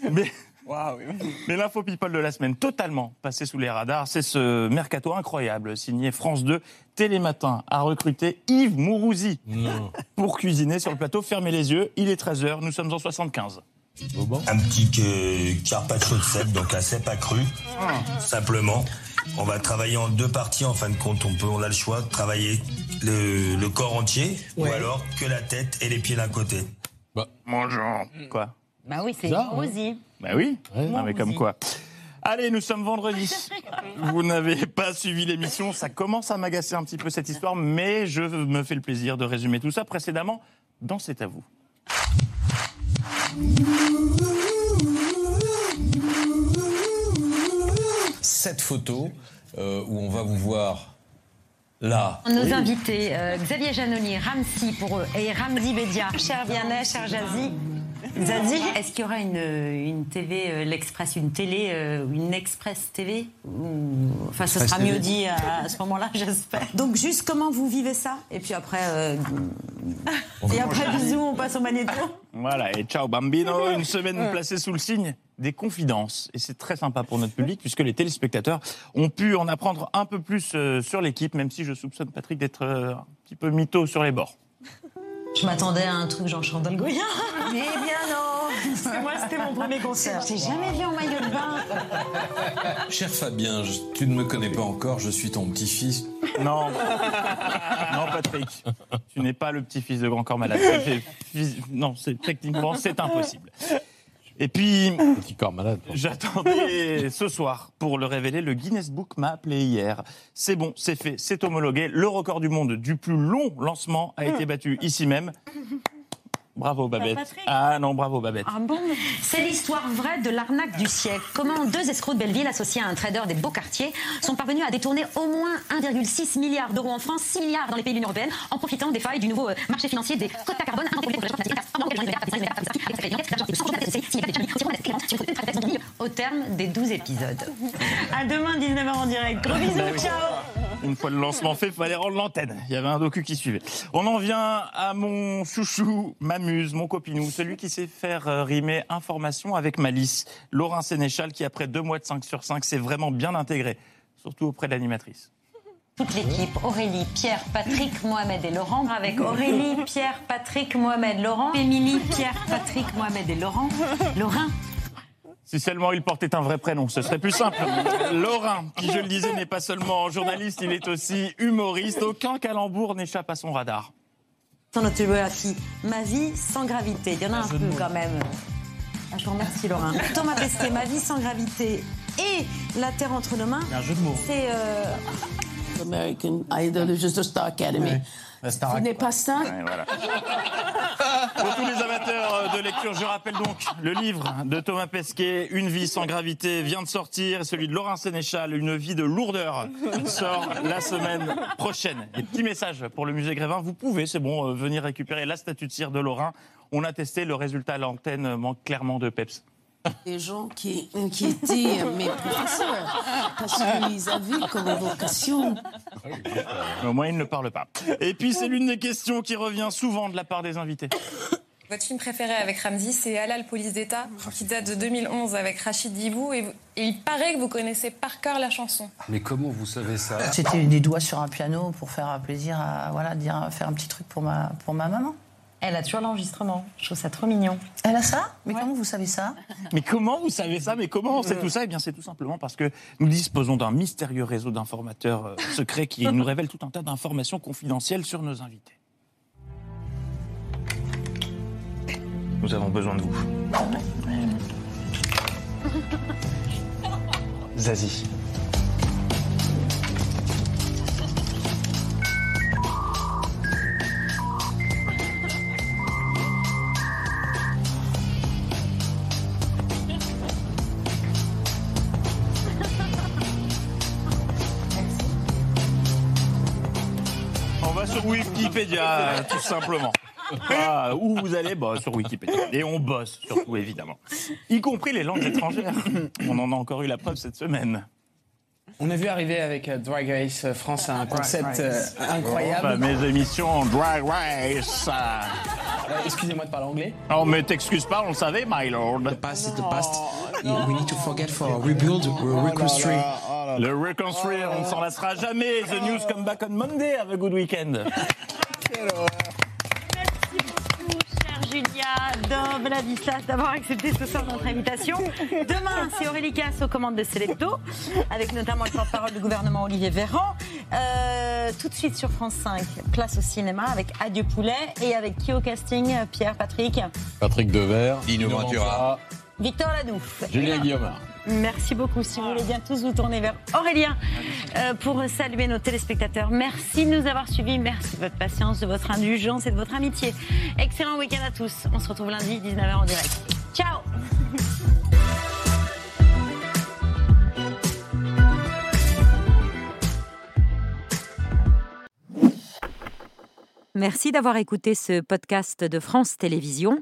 Mais, <laughs> mais l'info people de la semaine, totalement passée sous les radars, c'est ce mercato incroyable signé France 2. Télématin a recruté Yves Mourouzi <laughs> pour cuisiner sur le plateau. Fermez les yeux, il est 13h, nous sommes en 75. Un petit euh, carpaccio de cèpe, donc un cèpe accru, simplement. On va travailler en deux parties en fin de compte. On peut, on a le choix de travailler le, le corps entier ou alors que la tête et les pieds d'un côté. Bonjour. Quoi? Bah oui, c'est Bizarre, Bah oui, non, mais comme quoi. Allez, nous sommes vendredi. <laughs> Vous n'avez pas suivi l'émission, ça commence à m'agacer un petit peu cette histoire, mais je me fais le plaisir de résumer tout ça précédemment dans C'est à vous. Cette photo euh, où on va vous voir là. Nos invités, euh, Xavier Janoni, Ramsi pour eux, et Ramzi Bedia. Cher Vianney, cher Jazzy. Zazie, est-ce qu'il y aura une, une TV, euh, l'Express, une télé, euh, ou une Express TV Ou- Enfin, ce Express sera TV. mieux dit à, à ce moment-là, <laughs> j'espère. Donc, juste comment vous vivez ça Et puis après, euh, <laughs> et après, bisous, on passe au magnéto. Voilà, et ciao Bambino, une semaine placée sous le signe des confidences. Et c'est très sympa pour notre public, puisque les téléspectateurs ont pu en apprendre un peu plus euh, sur l'équipe, même si je soupçonne Patrick d'être euh, un petit peu mytho sur les bords. Je m'attendais à un truc genre Chandel Goya. <laughs> Eh bien non Parce que moi, c'était mon premier concert. Je t'ai jamais vu en maillot de bain. Cher Fabien, je- tu ne me connais pas encore, je suis ton petit-fils. Non, non Patrick, tu n'es pas le petit-fils de Grand Corps Malade. Non, c'est techniquement, c'est impossible. Et puis, Petit corps malade. J'attendais <laughs> ce soir pour le révéler. Le Guinness Book m'a appelé hier. C'est bon, c'est fait, c'est homologué. Le record du monde du plus long lancement a été battu ici même. <laughs> Bravo Babette. Ah non, bravo Babette. Ah bon C'est l'histoire vraie de l'arnaque du siècle. Comment deux escrocs de Belleville associés à un trader des beaux quartiers sont parvenus à détourner au moins 1,6 milliard d'euros en France, 6 milliards dans les pays de l'Union européenne, en profitant des failles du nouveau euh, marché financier des quotas carbone. Au terme des 12 épisodes. À demain, 19h en direct. Gros bisous, Bah ciao Une fois le lancement fait, il fallait rendre l'antenne. Il y avait un docu qui suivait. On en vient à mon chouchou, mon copinou, celui qui sait faire euh, rimer information avec malice. Laurent Sénéchal, qui après deux mois de 5 sur 5 s'est vraiment bien intégré, surtout auprès de l'animatrice. Toute l'équipe, Aurélie, Pierre, Patrick, Mohamed et Laurent, avec Aurélie, Pierre, Patrick, Mohamed, Laurent, Émilie, Pierre, Patrick, Mohamed et Laurent, Laurent. Si seulement il portait un vrai prénom, ce serait plus simple. Laurent, qui je le disais, n'est pas seulement journaliste, il est aussi humoriste. Aucun calembour n'échappe à son radar. Son autobiographie, Ma vie sans gravité. Il y en a un peu quand même. Ah, je vous remercie, Laurent. <laughs> Thomas Pesquet, Ma vie sans gravité et La Terre entre nos mains. Un jeu de mots. C'est. euh, American Idol is just a Star Academy. Vous n'êtes pas ça Ouais, voilà. <laughs> Pour tous les amateurs euh, de lecture, je rappelle donc le livre de Thomas Pesquet, Une vie sans gravité, vient de sortir. Et celui de Laurent Sénéchal, Une vie de lourdeur, sort la semaine prochaine. Et petit message pour le musée Grévin, vous pouvez, c'est bon, euh, venir récupérer la statue de cire de Laurent. On a testé, le résultat à l'antenne manque clairement de peps. Des gens qui, qui étaient mes professeurs, parce qu'ils avaient comme vocation. Au moins, il ne parle pas. Et puis, c'est l'une des questions qui revient souvent de la part des invités. Votre film préféré avec Ramzi, c'est Halal Police d'État, qui date de 2011 avec Rachid Dibou. Et, et il paraît que vous connaissez par cœur la chanson. Mais comment vous savez ça? C'était des doigts sur un piano pour faire plaisir à voilà, dire, faire un petit truc pour ma, pour ma maman. Elle a toujours l'enregistrement. Je trouve ça trop mignon. Elle a ça? Mais comment vous savez ça? Mais comment vous savez ça? Mais comment on sait tout ça? Eh bien, c'est tout simplement parce que nous disposons d'un mystérieux réseau d'informateurs euh, <laughs> secrets qui nous révèle tout un tas d'informations confidentielles sur nos invités. Nous avons besoin de vous. Zazie. Wikipédia, tout simplement. Ah, où vous allez bah, Sur Wikipédia. Et on bosse, surtout, évidemment. Y compris les langues étrangères. On en a encore eu la preuve cette semaine. On a vu arriver avec euh, Drag Race France un concept euh, incroyable. Mes émissions Drag Race. Euh, Excusez-moi de parler anglais. Oh, mais t'excuses pas, on le savait, my lord. The past is the past. We need to forget for rebuild, reconstruct. Le reconstruire, on ne s'en lassera jamais. The news come back on Monday avec Good Weekend. <laughs> Cher Julia, Dom, Ladislas, d'avoir accepté ce soir notre invitation. Demain, c'est Aurélie Casse aux commandes de Selecto, avec notamment le porte-parole du gouvernement Olivier Véran. Euh, tout de suite sur France 5, place au cinéma avec Adieu Poulet et avec qui au casting Pierre, Patrick, Patrick Devers, Lino Ventura. Victor Ladouf. Julien Guillaume. Merci beaucoup. Si vous voulez bien tous vous tourner vers Aurélien euh, pour saluer nos téléspectateurs. Merci de nous avoir suivis. Merci de votre patience, de votre indulgence et de votre amitié. Excellent week-end à tous. On se retrouve lundi, 19h en direct. Ciao Merci d'avoir écouté ce podcast de France Télévisions.